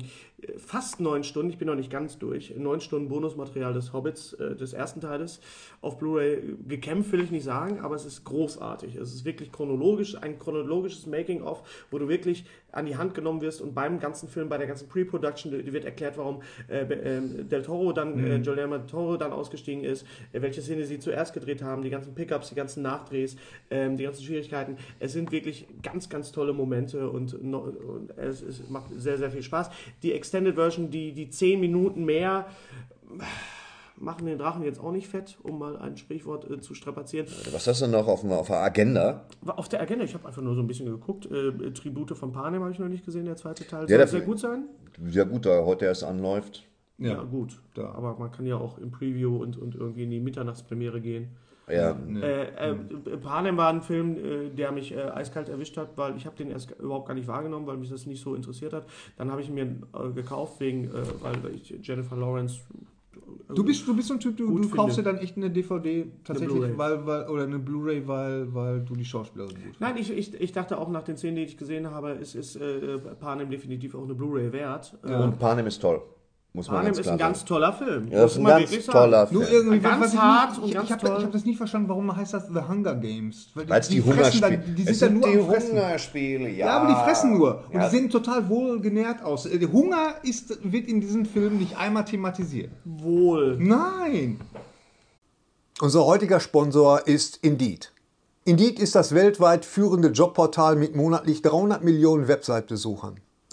fast neun Stunden, ich bin noch nicht ganz durch, neun Stunden Bonusmaterial des Hobbits, äh, des ersten Teiles, auf Blu-ray gekämpft, will ich nicht sagen, aber es ist großartig. Es ist wirklich chronologisch, ein chronologisches Making-of, wo du wirklich an die Hand genommen wirst und beim ganzen Film, bei der ganzen Pre-Production, die- wird erklärt, warum äh, ähm, Del Toro dann, äh, Guillermo del Toro dann ausgestiegen ist, äh, welche Szene sie zuerst gedreht haben, die ganzen Pickups, die ganzen Nachdrehs, ähm, die ganzen Schwierigkeiten. Es sind wirklich ganz, ganz tolle Momente und, no, und es, es macht sehr, sehr viel Spaß. Die Extended Version, die, die 10 Minuten mehr, machen den Drachen jetzt auch nicht fett, um mal ein Sprichwort äh, zu strapazieren. Was hast du noch auf, auf der Agenda? Auf der Agenda, ich habe einfach nur so ein bisschen geguckt. Äh, Tribute von Panem habe ich noch nicht gesehen, der zweite Teil. Soll der- sehr gut sein? Ja gut, da heute erst anläuft. Ja, Ja. gut. Da. Aber man kann ja auch im Preview und, und irgendwie in die Mitternachtspremiere gehen. Ja, Äh, äh, Panem war ein Film, äh, der mich äh, eiskalt erwischt hat, weil ich habe den erst überhaupt gar nicht wahrgenommen, weil mich das nicht so interessiert hat. Dann habe ich ihn mir äh, gekauft, wegen, äh, weil ich Jennifer Lawrence. äh, Du bist, du bist so ein Typ, du, du kaufst dir dann echt eine DVD tatsächlich, Blu-ray. weil, weil, oder eine Blu-ray, weil, weil du die Schauspielerin gut Nein, ich, ich, ich dachte auch nach den Szenen, die ich gesehen habe, ist, ist äh, Panem definitiv auch eine Bluray wert. Äh, Ja. und Panem ist toll. Muss man ganz ist ein ganz toller Film. Ja, das ist ein ganz toller Nur Film. irgendwie, Ganz was ich hart nicht, und ich, ganz ich habe toll. hab das nicht verstanden, warum heißt das The Hunger Games? Weil es die, fressen Hungerspiele dann- die Es sind dann nur die am Fressen. Hungerspiele, ja. Ja, aber die fressen nur. Und Ja. die sehen total wohl genährt aus. Äh, Der Hunger ist, wird in diesem Film nicht einmal thematisiert. Wohl. Nein. Unser heutiger Sponsor ist Indeed. Indeed ist das weltweit führende Jobportal mit monatlich 300 Millionen Website-Besuchern.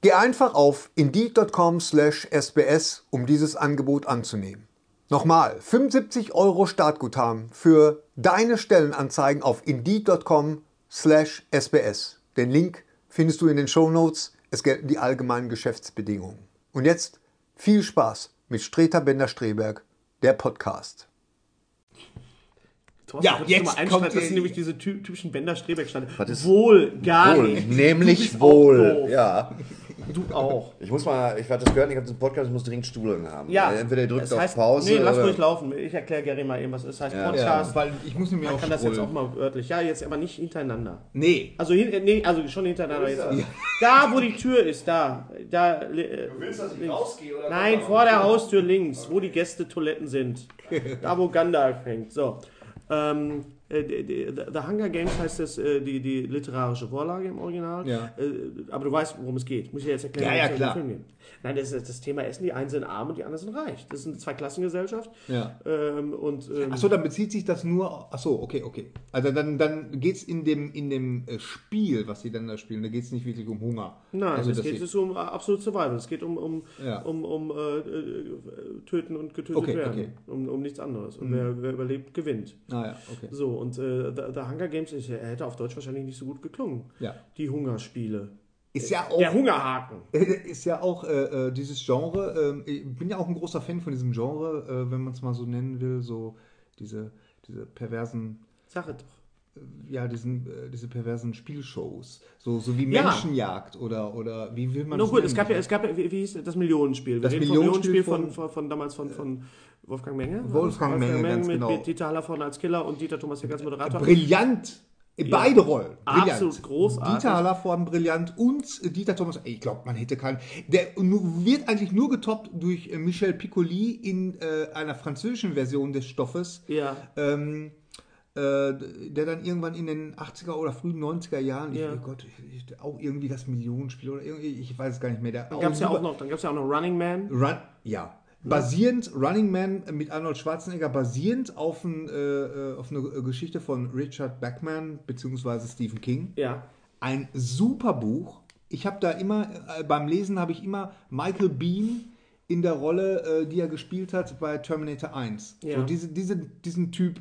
Geh einfach auf indeed.com/sbs, um dieses Angebot anzunehmen. Nochmal, 75 Euro Startguthaben für deine Stellenanzeigen auf indeed.com/sbs. Den Link findest du in den Shownotes. Es gelten die allgemeinen Geschäftsbedingungen. Und jetzt viel Spaß mit Streter Bender-Streberg, der Podcast. Thorsten, Ja, jetzt mal kommt Das die- sind nämlich diese ty typischen ist- Wohl, gar Wohl, nicht. Nämlich wohl. Ja. Du auch. Ich muss mal, ich hatte das gehört, ich habe diesen Podcast, ich muss dringend Stuhlen haben. Ja. Entweder ihr drückt das auf heißt, Pause. Nee, lass ruhig laufen. Ich erkläre Gary mal eben, was es heißt. Ja. Ja, Podcast. weil ich muss nämlich Man auch kann das jetzt auch mal wörtlich. Ja, jetzt aber nicht hintereinander. Nee. Also, nee, also schon hintereinander. Jetzt. Da, wo die Tür ist, da. da äh, willst, dass ich links. rausgehe, oder Nein, vor der Haustür links, wo die Gästetoiletten sind. Da, wo Gandalf hängt. So. Ähm, äh, The Hunger Games heißt das, äh, die, die literarische Vorlage im Original. Ja. Äh, aber du weißt, worum es geht. Muss ich dir jetzt erklären? Ja, ja, klar. Nein, das ist das Thema Essen. Die einen sind arm und die anderen sind reich. Das ist eine Zweiklassengesellschaft. Ja. Ähm, und, ähm, Achso, dann bezieht sich das nur. Achso, okay, okay. Also dann, dann geht es in dem, in dem äh, Spiel, was sie dann da spielen, da geht es nicht wirklich um Hunger. Nein, also, es geht es um äh, absolut Survival. Es geht um, um, Ja. um, um äh, äh, Töten und getötet Okay, werden. okay. Um, um nichts anderes. Und wer, wer überlebt, gewinnt. Ah ja, okay. So, und äh, The, Hunger Games ist, er hätte auf Deutsch wahrscheinlich nicht so gut geklungen. Ja. Die Hungerspiele. Ist ja auch, Der Hungerhaken. ist ja auch äh, äh, dieses Genre. ähm, ich bin ja auch ein großer Fan von diesem Genre, äh, wenn man es mal so nennen will, so diese, diese perversen. Sache doch. Ja, diesen, äh, diese perversen Spielshows. So, so wie Ja. Menschenjagd oder, oder wie will man No das gut, nennen? es gab ja, es gab ja, wie, wie hieß das, das Millionenspiel. Das Millionenspiel vom von- von, von, damals von, von Wolfgang Menge. Wolfgang Menge, ganz mit, genau. mit Dieter Hallervorden als Killer und Dieter Thomas Heck als Moderator. Brillant. Beide Rollen. Brillant. Absolut großartig. Dieter Hallervorden brillant und äh, Dieter Thomas. Ich glaube, man hätte keinen. Der wird eigentlich nur getoppt durch äh, Michel Piccoli in äh, einer französischen Version des Stoffes. Ja. Ähm, äh, der dann irgendwann in den 80er oder frühen 90er Jahren, Ja. ich, oh Gott, ich, ich, auch irgendwie das Millionenspiel oder irgendwie, ich weiß es gar nicht mehr. Der Dann gab es ja auch noch, dann gab's ja auch noch Running Man. Run, ja. Basierend, Running Man mit Arnold Schwarzenegger, basierend auf, ein, äh, äh, auf eine Geschichte von Richard Bachman bzw. Stephen King. Ja. Ein super Buch. Ich habe da immer, äh, beim Lesen habe ich immer Michael Bean in der Rolle, äh, die er gespielt hat bei Terminator 1. Ja. So diese, diese, diesen Typ.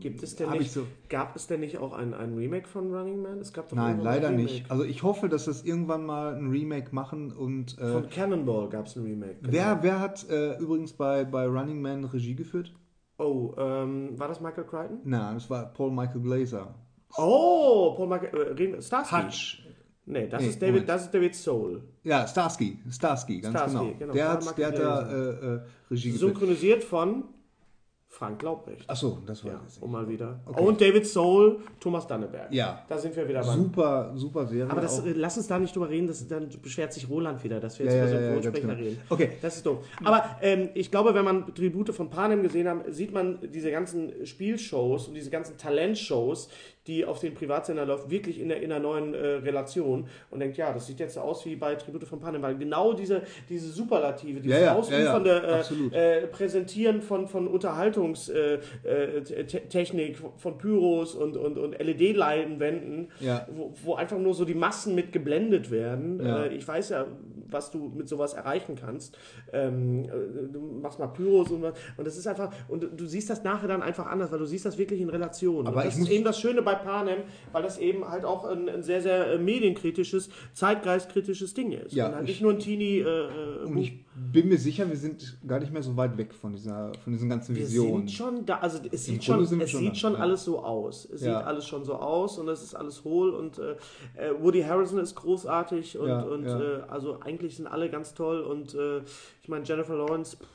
Gibt es denn nicht, ich so- gab es denn nicht auch ein, ein Remake von Running Man? Es gab doch Nein, leider nicht. Also ich hoffe, dass das irgendwann mal ein Remake machen und äh, Von Cannonball gab es ein Remake. genau. wer, wer hat äh, übrigens bei, bei Running Man Regie geführt? Oh, ähm, war das Michael Crichton? Nein, das war Paul Michael Glazer. Oh, Paul Michael, äh, reden- Starsky. Hutch. Nee, das Nee, ist David, Moment. das ist David Soul. Ja, Starsky. Starsky, ganz Starsky, genau. genau. Der, hat, der hat da äh, äh, Regie geführt. Synchronisiert von Frank Laubrecht. Achso, das war Ja, das. um mal wieder. Okay. Und David Soul, Thomas Danneberg. Ja. Da sind wir wieder beim. Super, super Serie. Aber das, äh, lass uns da nicht drüber reden, das, dann beschwert sich Roland wieder, dass wir jetzt Ja, über ja, ja, ja, Synchronsprecher genau. reden. Okay. Das ist doof. Aber ähm, ich glaube, wenn man Tribute von Panem gesehen hat, sieht man diese ganzen Spielshows und diese ganzen Talentshows, die auf den Privatsender läuft, wirklich in, der, in einer neuen äh, Relation und denkt, ja, das sieht jetzt so aus wie bei Tribute von Panem, weil genau diese, diese Superlative, dieses Ja, ja, ausufernde ja, äh, äh, Präsentieren von, von Unterhaltungstechnik, äh, Technik, von Pyros und, und, und LED-Leinwänden, wo, wo einfach nur so die Massen mit geblendet werden. Äh, ich weiß ja, was du mit sowas erreichen kannst. Ähm, äh, du machst mal Pyros und was. Und das ist einfach, und du siehst das nachher dann einfach anders, weil du siehst das wirklich in Relation. Aber und das ist eben das Schöne bei Panem, weil das eben halt auch ein, ein sehr, sehr äh, medienkritisches, zeitgeistkritisches Ding ist. Ja, und halt ich- nicht nur ein Teenie äh, Und ich bin mir sicher, wir sind gar nicht mehr so weit weg von dieser, von diesen ganzen Wir Visionen. sind schon da, also es Im sieht Grunde schon, wir es schon sieht da, schon alles so aus. Es Ja. sieht alles schon so aus und es ist alles hohl und äh, äh, Woody Harrison ist großartig und, Ja, und. Äh, also eigentlich sind alle ganz toll und äh, ich meine Jennifer Lawrence, pff,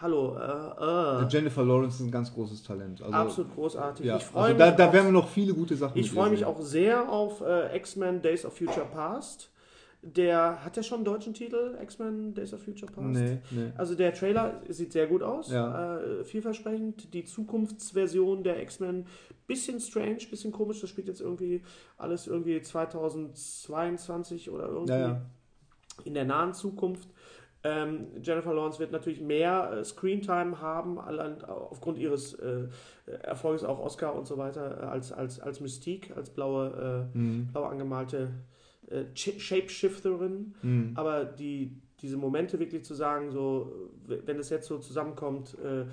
hallo, äh, äh, Jennifer Lawrence ist ein ganz großes Talent. Also, absolut großartig. Ja, Ich freue also mich, da, da werden wir noch viele gute Sachen ich freue mich sehen. auch sehr auf äh, X-Men Days of Future Past. Der hat ja schon einen deutschen Titel, X-Men Days of Future Past. Nee, nee. Also der Trailer sieht sehr gut aus, Ja. äh, vielversprechend. Die Zukunftsversion der X-Men, bisschen strange, bisschen komisch. Das spielt jetzt irgendwie alles irgendwie 2022 oder irgendwie Ja, ja. In der nahen Zukunft. Ähm, Jennifer Lawrence wird natürlich mehr äh, Screentime haben, aufgrund ihres äh, Erfolges auch Oscar und so weiter, äh, als, als, als Mystique, als blaue, äh, Mhm. blau angemalte äh, Shapeshifterin. Mhm. Aber die, diese Momente wirklich zu sagen, so, wenn es jetzt so zusammenkommt, äh,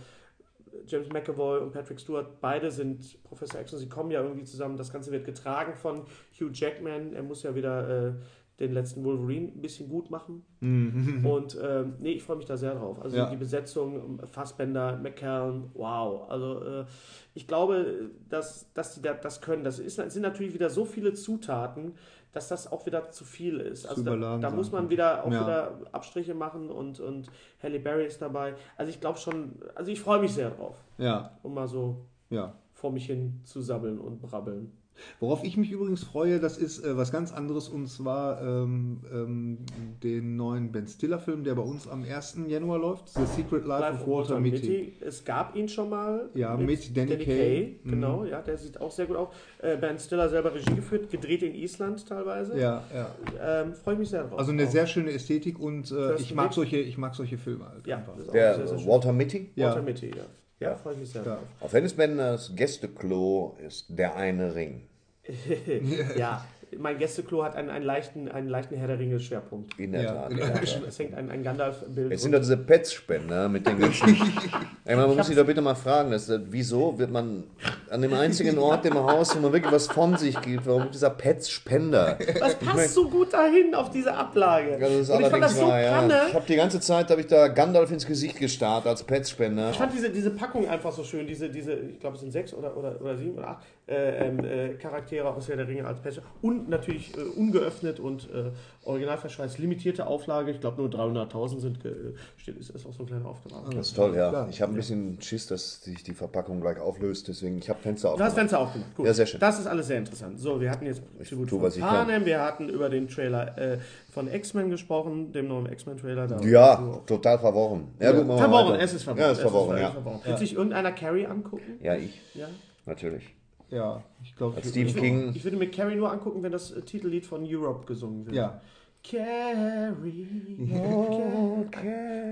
James McAvoy und Patrick Stewart, beide sind Professor X und sie kommen ja irgendwie zusammen. Das Ganze wird getragen von Hugh Jackman. Er muss ja wieder äh, den letzten Wolverine ein bisschen gut machen. Und ähm, nee, ich freue mich da sehr drauf. Also Ja. die Besetzung, Fassbender, McCallum, wow. Also äh, ich glaube, dass, dass die da, das können. Das ist, sind natürlich wieder so viele Zutaten, dass das auch wieder zu viel ist. Also da, da muss man wieder auch Ja. wieder Abstriche machen und, und Halle Berry ist dabei. Also ich glaube schon, also ich freue mich sehr drauf, Ja, um mal so ja. vor mich hin zu sabbeln und brabbeln. Worauf ich mich übrigens freue, das ist äh, was ganz anderes und zwar ähm, ähm, den neuen Ben Stiller-Film, der bei uns am 1. Januar läuft, The Secret Life, Live of Walter Mitty. Es gab ihn schon mal. Ja, mit Danny Kaye. Mhm. Genau, ja, der sieht auch sehr gut aus. Äh, ben Stiller selber Regie geführt, gedreht in Island teilweise. Ja, ja. Ähm, Freue ich mich sehr drauf. Also eine Auch. sehr schöne Ästhetik und äh, ich mag solche, ich mag solche Filme halt Ja, einfach. Der sehr, sehr. Walter Mitty. Ja. Walter Mitty, ja. Ja, freue ich mich sehr Ja. Auf Hennes Benders Gästeklo ist der eine Ring. ja, mein Gästeklo hat einen, einen, leichten, einen leichten Herr der Ringe-Schwerpunkt. In der Ja. Tat. Ja, es hängt ein, ein Gandalf-Bild. Es sind doch diese Pets-Spender mit den ganzen. Ey, man muss sich doch bitte mal fragen, dass, äh, wieso wird man an dem einzigen Ort im Haus, wo man wirklich was von sich gibt, warum dieser Pets-Spender? das passt so gut dahin auf diese Ablage. Das ist Und ich fand das so wahr, ja. Ich habe die ganze Zeit hab ich da Gandalf ins Gesicht gestarrt als Pets-Spender. Ich fand diese, diese Packung einfach so schön, diese, diese ich glaube es sind sechs oder, oder, oder sieben oder acht äh, ähm, äh, Charaktere aus Herr der Ringe als Patch. Und natürlich äh, ungeöffnet und äh, original verschweißt. Limitierte Auflage, ich glaube nur 300.000 sind, ge- steht, ist, ist auch so ein kleiner Auftrag. Das ist toll, ja. Klar. Ich habe ein bisschen Schiss, dass sich die Verpackung gleich auflöst, deswegen ich habe Fenster Du hast aufgemacht. Fenster aufgemacht. Gut. Ja, sehr schön. Das ist alles sehr interessant. So, wir hatten jetzt Tribut tu, von was ich Panem, wir hatten über den Trailer äh, von X-Men gesprochen, dem neuen X-Men-Trailer. Da Ja, total verworren. Ja, wir Verworren, es ist verworren. Ja, ist es verworren, ist ja. verworren. Wird sich irgendeiner Carrie angucken? Ja, ich, Ja. natürlich. Ja, ich glaube. Als Stephen King. Ich würde mir Carrie nur angucken, wenn das äh, Titellied von Europe gesungen wird. Ja. Carrie.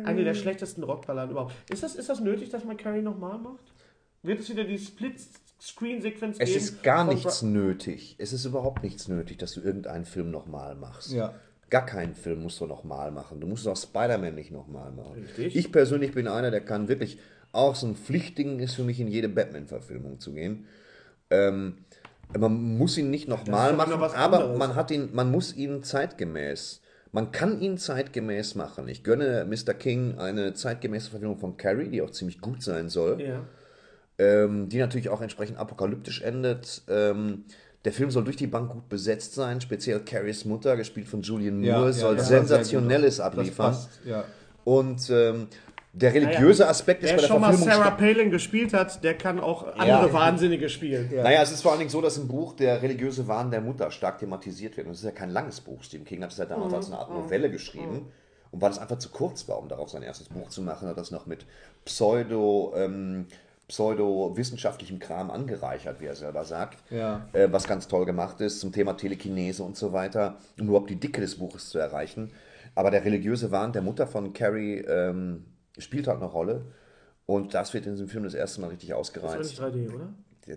Eine der schlechtesten Rockballaden überhaupt. Ist das, ist das nötig, dass man Carrie nochmal macht? Wird es wieder die Split-Screen-Sequenz geben? Es ist gar nichts Bra- nötig. Es ist überhaupt nichts nötig, dass du irgendeinen Film nochmal machst. Ja. Gar keinen Film musst du nochmal machen. Du musst auch Spider-Man nicht nochmal machen. Richtig. Ich persönlich bin einer, der kann wirklich auch so ein Pflichtding ist für mich in jede Batman-Verfilmung zu gehen. Ähm, man muss ihn nicht nochmal machen, aber anderes. man hat ihn, man muss ihn zeitgemäß. Man kann ihn zeitgemäß machen. Ich gönne Mr. King eine zeitgemäße Verfilmung von Carrie, die auch ziemlich gut sein soll Ja. ähm, die natürlich auch entsprechend apokalyptisch endet. Ähm, der Film soll durch die Bank gut besetzt sein, speziell Carries Mutter, gespielt von Julian Moore, ja, soll ja, sensationelles gut. Das abliefern. Und ähm, der religiöse Aspekt ist bei der schon mal Verfilmung. Sarah Palin gespielt hat, der kann auch andere Wahnsinnige spielen. Naja, es ist vor allen Dingen so, dass im Buch der religiöse Wahn der Mutter stark thematisiert wird. Und es ist ja kein langes Buch. Stephen King hat es ja damals als eine Art Novelle geschrieben. Und weil es einfach zu kurz war, um darauf sein erstes Buch zu machen, hat er das noch mit Pseudo, ähm, pseudo-wissenschaftlichem Kram angereichert, wie er selber sagt. Ja. Äh, was ganz toll gemacht ist zum Thema Telekinese und so weiter, um überhaupt die Dicke des Buches zu erreichen. Aber der religiöse Wahn der Mutter von Carrie ähm, spielt halt eine Rolle. Und das wird in diesem Film das erste Mal richtig Das ausgereizt. war nicht 3D, oder?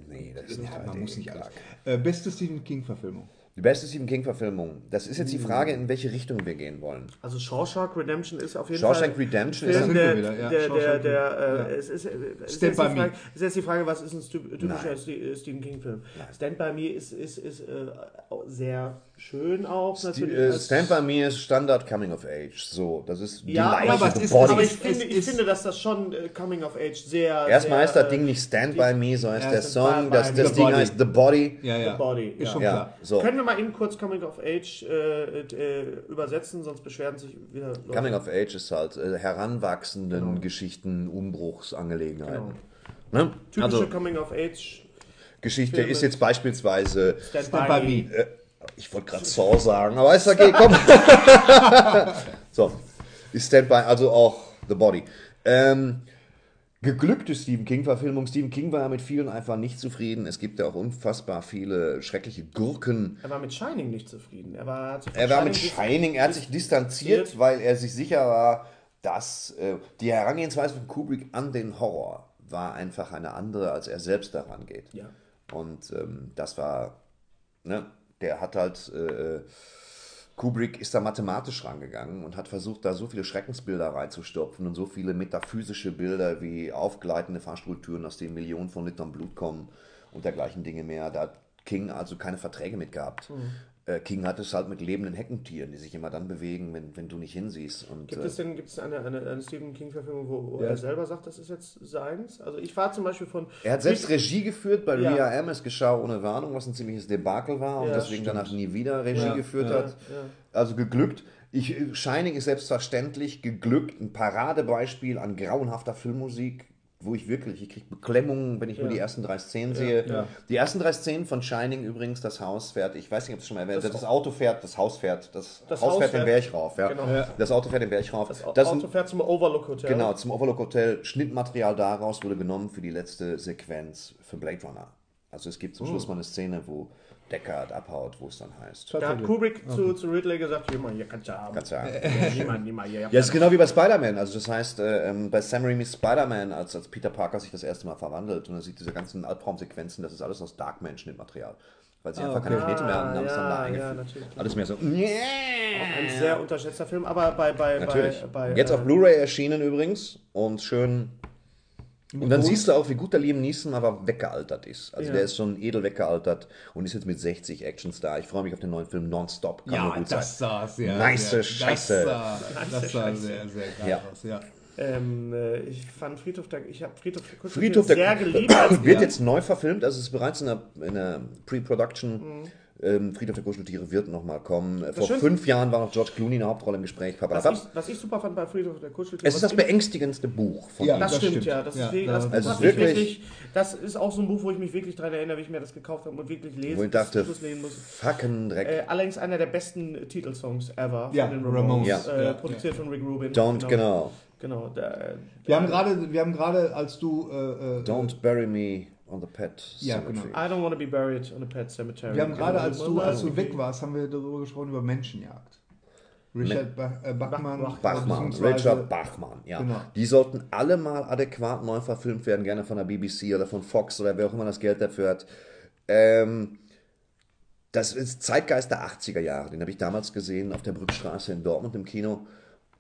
Nee, das ist nicht Man 3D, muss nicht alles. Äh, beste Stephen King-Verfilmung. Die beste Stephen King-Verfilmung. Das ist jetzt die Frage, in welche Richtung wir gehen wollen. Also Shawshank Redemption ist auf jeden Shawshank Fall. Redemption ist der, wieder, ja. der, der, Shawshank der, Redemption, äh, ja. es ist, es ist, Stand jetzt by Me. Frage, ist jetzt die Frage, was ist ein typischer Nein. Ste- Stephen King-Film? Stand by Me ist, ist, ist äh, sehr schön auch Die, natürlich. äh, Stand by Me ist Standard Coming of Age. So, das ist die ja, Leiche, aber, ist- Body. aber ich, finde, ich ist- finde, dass das schon äh, Coming of Age sehr. Erstmal heißt das äh, Ding nicht Stand by Me, so heißt Ja, der Stand Song. by Das, das Ding heißt The Body. Ja, ja. The Body, Ist ja. schon Ja, klar. so. Können wir mal eben kurz Coming of Age äh, äh, übersetzen, sonst beschweren sich wieder Leute. Coming of Age ist halt äh, heranwachsenden Genau. Geschichten, Umbruchsangelegenheiten. Genau. Ne? Typische Also, Coming of Age Geschichte Filme. ist jetzt beispielsweise Stand, Stand by, by Me. Ich wollte gerade Saw sagen, aber ist okay, komm. so, ist Standby, also auch The Body. Ähm, geglückte Stephen King-Verfilmung. Stephen King war ja mit vielen einfach nicht zufrieden. Es gibt ja auch unfassbar viele schreckliche Gurken. Er war mit Shining nicht zufrieden. Er war, Er war mit dis- Shining, er hat sich distanziert, distanziert. weil er sich sicher war, dass äh, die Herangehensweise von Kubrick an den Horror war einfach eine andere, als er selbst daran geht. Ja. Und ähm, das war, ne, der hat halt äh, Kubrick ist da mathematisch rangegangen und hat versucht, da so viele Schreckensbilder reinzustopfen und so viele metaphysische Bilder wie aufgleitende Fahrstuhltüren, aus denen Millionen von Litern Blut kommen und dergleichen Dinge mehr. Da hat King also keine Verträge mit gehabt. Äh, King hat es halt mit lebenden Heckentieren, die sich immer dann bewegen, wenn, wenn du nicht hinsiehst. Und, Gibt äh, es denn gibt es eine, eine, eine Stephen King-Verfilmung, wo, wo Ja. er selber sagt, das ist jetzt seins? Also ich war zum Beispiel von. Er hat selbst Regie geführt bei Ja. Ria M. Es geschah ohne Warnung, was ein ziemliches Debakel war und Ja, deswegen stimmt. danach nie wieder Regie geführt hat. Also geglückt. Ich, Shining ist selbstverständlich geglückt. Ein Paradebeispiel an grauenhafter Filmmusik, wo ich wirklich, ich kriege Beklemmungen, wenn ich nur Ja. die ersten drei Szenen sehe. ja. Die ersten drei Szenen von Shining übrigens, das Haus fährt, ich weiß nicht, ob es schon mal erwähnt Das- das, Auto fährt, das Haus fährt, das, Das Haus Haus fährt den Berg rauf. Ja. Genau. Ja. Das Auto fährt den Berg rauf. Das, Das Auto fährt zum Overlook Hotel. Genau, zum Overlook Hotel. Schnittmaterial daraus wurde genommen für die letzte Sequenz für Blade Runner. Also es gibt zum Schluss mal eine Szene, wo Deckard abhaut, wo es dann heißt. Da hat. Kubrick zu, zu Ridley gesagt, hier mal, hier kannst du haben. Kannst du haben. Ja, niemand, niemand, hier. Ja, es ist genau wie bei Spider-Man. Also das heißt, äh, ähm, bei Sam Raimi's Spider-Man, als, als Peter Parker sich das erste Mal verwandelt und er sieht diese ganzen Albtraumsequenzen, das ist alles aus Darkman-Schnittmaterial. Weil sie Ah, einfach okay. keine Knete mehr haben, haben es dann da Ah, ja, eingefügt. natürlich. alles mehr so. Ein sehr unterschätzter Film, aber bei, bei, Natürlich. bei, bei Jetzt äh, auf Blu-ray erschienen übrigens und schön. Und dann siehst du auch, wie gut der Liam Neeson aber weggealtert ist. Also Ja. der ist schon edel weggealtert und ist jetzt mit 60 Actionstar. Ich freue mich auf den neuen Film Nonstop. Kann nur Ja, gut das sein. sah sehr, Nice sehr, Scheiße. Das sah, das sah sehr, sehr geil Ja. aus, ja. Ähm, äh, ich fand Friedhof der, ich habe Friedhof Friedhof der sehr geliebt. Wird jetzt neu verfilmt, also es ist bereits in der, in der Pre-Production. Mhm. Ähm, Friedhof der Kuscheltiere wird nochmal kommen. Vor Schönste- fünf Jahren war noch George Clooney in der Hauptrolle im Gespräch. was, ich, was ich super fand bei Friedhof der Kuscheltiere. Es ist das beängstigendste Buch von Ja, ihm. Das, Das stimmt, ja. Das, Ja, deswegen, da- das, ist mich wirklich- das ist auch so ein Buch, wo ich mich wirklich daran erinnere, wie ich mir das gekauft habe und wirklich lese. Wo ich dachte, lesen muss. fucking Dreck. Äh, allerdings einer der besten Titelsongs ever Ja, von den Ramones. Ja. Äh, Ja. produziert von Rick Rubin. Don't, genau. Genau. der, Wir haben gerade, wir haben gerade, als du, äh, äh, Don't bury me on the pet Ja, cemetery. I don't want to be buried on a pet cemetery. wir haben gerade, als du, als du weg warst, haben wir darüber gesprochen über Menschenjagd. Richard ba äh, Bachmann, Bach- Bachmann, Richard Bachmann, ja. Genau. Die sollten alle mal adäquat neu verfilmt werden, gerne von der BBC oder von Fox oder wer auch immer das Geld dafür hat. Ähm, das ist Zeitgeist der 80er Jahre, den habe ich damals gesehen auf der Brückstraße in Dortmund im Kino.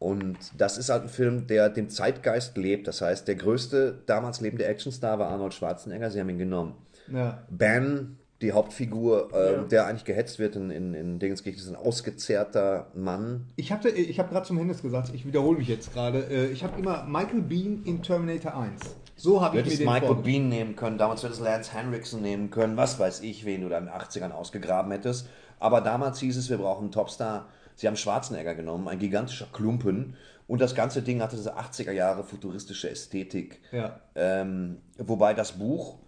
Und das ist halt ein Film, der dem Zeitgeist lebt. Das heißt, der größte damals lebende Actionstar war Arnold Schwarzenegger. Sie haben ihn genommen. Ja. Ben, die Hauptfigur, ähm, Ja. der eigentlich gehetzt wird in, in, in Dingenskirchen, ist ein ausgezehrter Mann. Ich habe ich hab gerade zum Hennes gesagt, ich wiederhole mich jetzt gerade, äh, ich habe immer Michael Bean in Terminator 1. So habe ich mir den Michael. Bean nehmen können, damals hättest Lance Henriksen nehmen können, was weiß ich, wen du da in den 80ern ausgegraben hättest. Aber damals hieß es, wir brauchen einen Topstar. Sie haben Schwarzenegger genommen, ein gigantischer Klumpen. Und das ganze Ding hatte diese 80er Jahre futuristische Ästhetik. Ja. Ähm, wobei das Buch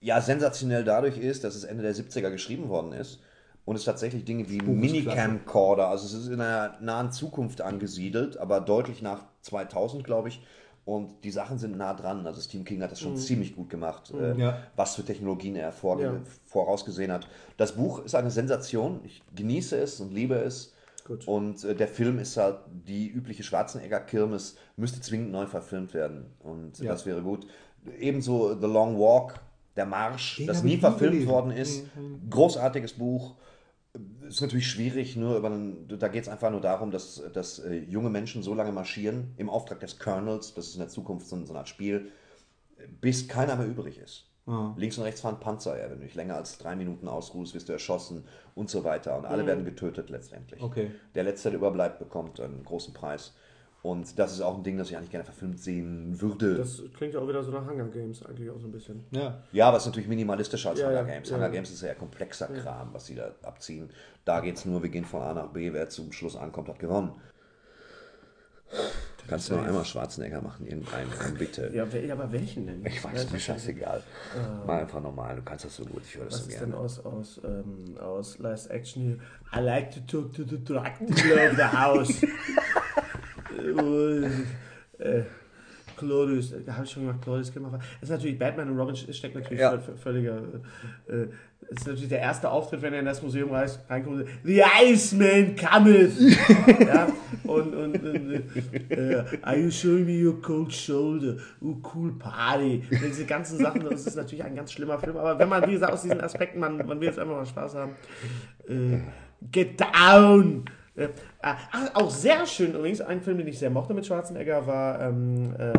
ja sensationell dadurch ist, dass es Ende der 70er geschrieben worden ist und es tatsächlich Dinge wie Minicamcorder, also es ist in einer nahen Zukunft angesiedelt, aber deutlich nach 2000, glaube ich. Und die Sachen sind nah dran. Also Stephen King hat das schon ziemlich gut gemacht, äh, Ja. was für Technologien er vorge Ja. vorausgesehen hat. Das Buch ist eine Sensation. Ich genieße es und liebe es. Gut. Und äh, der Film ist halt die übliche Schwarzenegger-Kirmes, müsste zwingend neu verfilmt werden. Und Ja. das wäre gut. Ebenso The Long Walk, Der Marsch, Den das nie verfilmt gelesen. worden ist. Großartiges Buch. Ist natürlich schwierig, nur über einen, da geht es einfach nur darum, dass, dass äh, junge Menschen so lange marschieren im Auftrag des Colonels, das ist in der Zukunft so, so eine Art Spiel, bis keiner mehr übrig ist. Ah. Links und rechts fahren Panzer, ja, wenn du nicht länger als drei Minuten ausruhst, wirst du erschossen und so weiter. Und alle werden getötet letztendlich. Okay. Der Letzte, der überbleibt, bekommt einen großen Preis. Und das ist auch ein Ding, das ich eigentlich gerne verfilmt sehen würde. Das klingt ja auch wieder so nach Hunger Games eigentlich auch so ein bisschen. Ja. ja, aber es ist natürlich minimalistischer als Ja, Hunger Games. ja. Hunger Games ist ja komplexer Kram, was sie da abziehen. Da geht es nur, wir gehen von A nach B, wer zum Schluss ankommt, hat gewonnen. Kannst du noch einmal Schwarzenegger machen, irgendeinen, bitte. Ja, aber welchen denn? Ich weiß, mir scheißegal. Mal einfach normal, du kannst das so gut, ich höre das Was so ist denn gerne. aus, aus, ähm, aus Last Action hier? I like to talk to the Dracula of the house. Äh, Claudius, da habe ich schon gemacht, Claudius gemacht. Das ist natürlich, Batman und Robin steckt natürlich Ja. völ- völliger, äh, das ist natürlich der erste Auftritt, wenn er in das Museum reist, reinkommt, The Iceman cometh! ja, und, und, und äh, are you showing me your cold shoulder? Oh, cool party. Und diese ganzen Sachen, das ist natürlich ein ganz schlimmer Film, aber wenn man, wie gesagt, aus diesen Aspekten, man, man will jetzt einfach mal Spaß haben, äh, Get Down. Äh, ah, auch sehr schön übrigens, ein Film, den ich sehr mochte mit Schwarzenegger, war ähm, äh,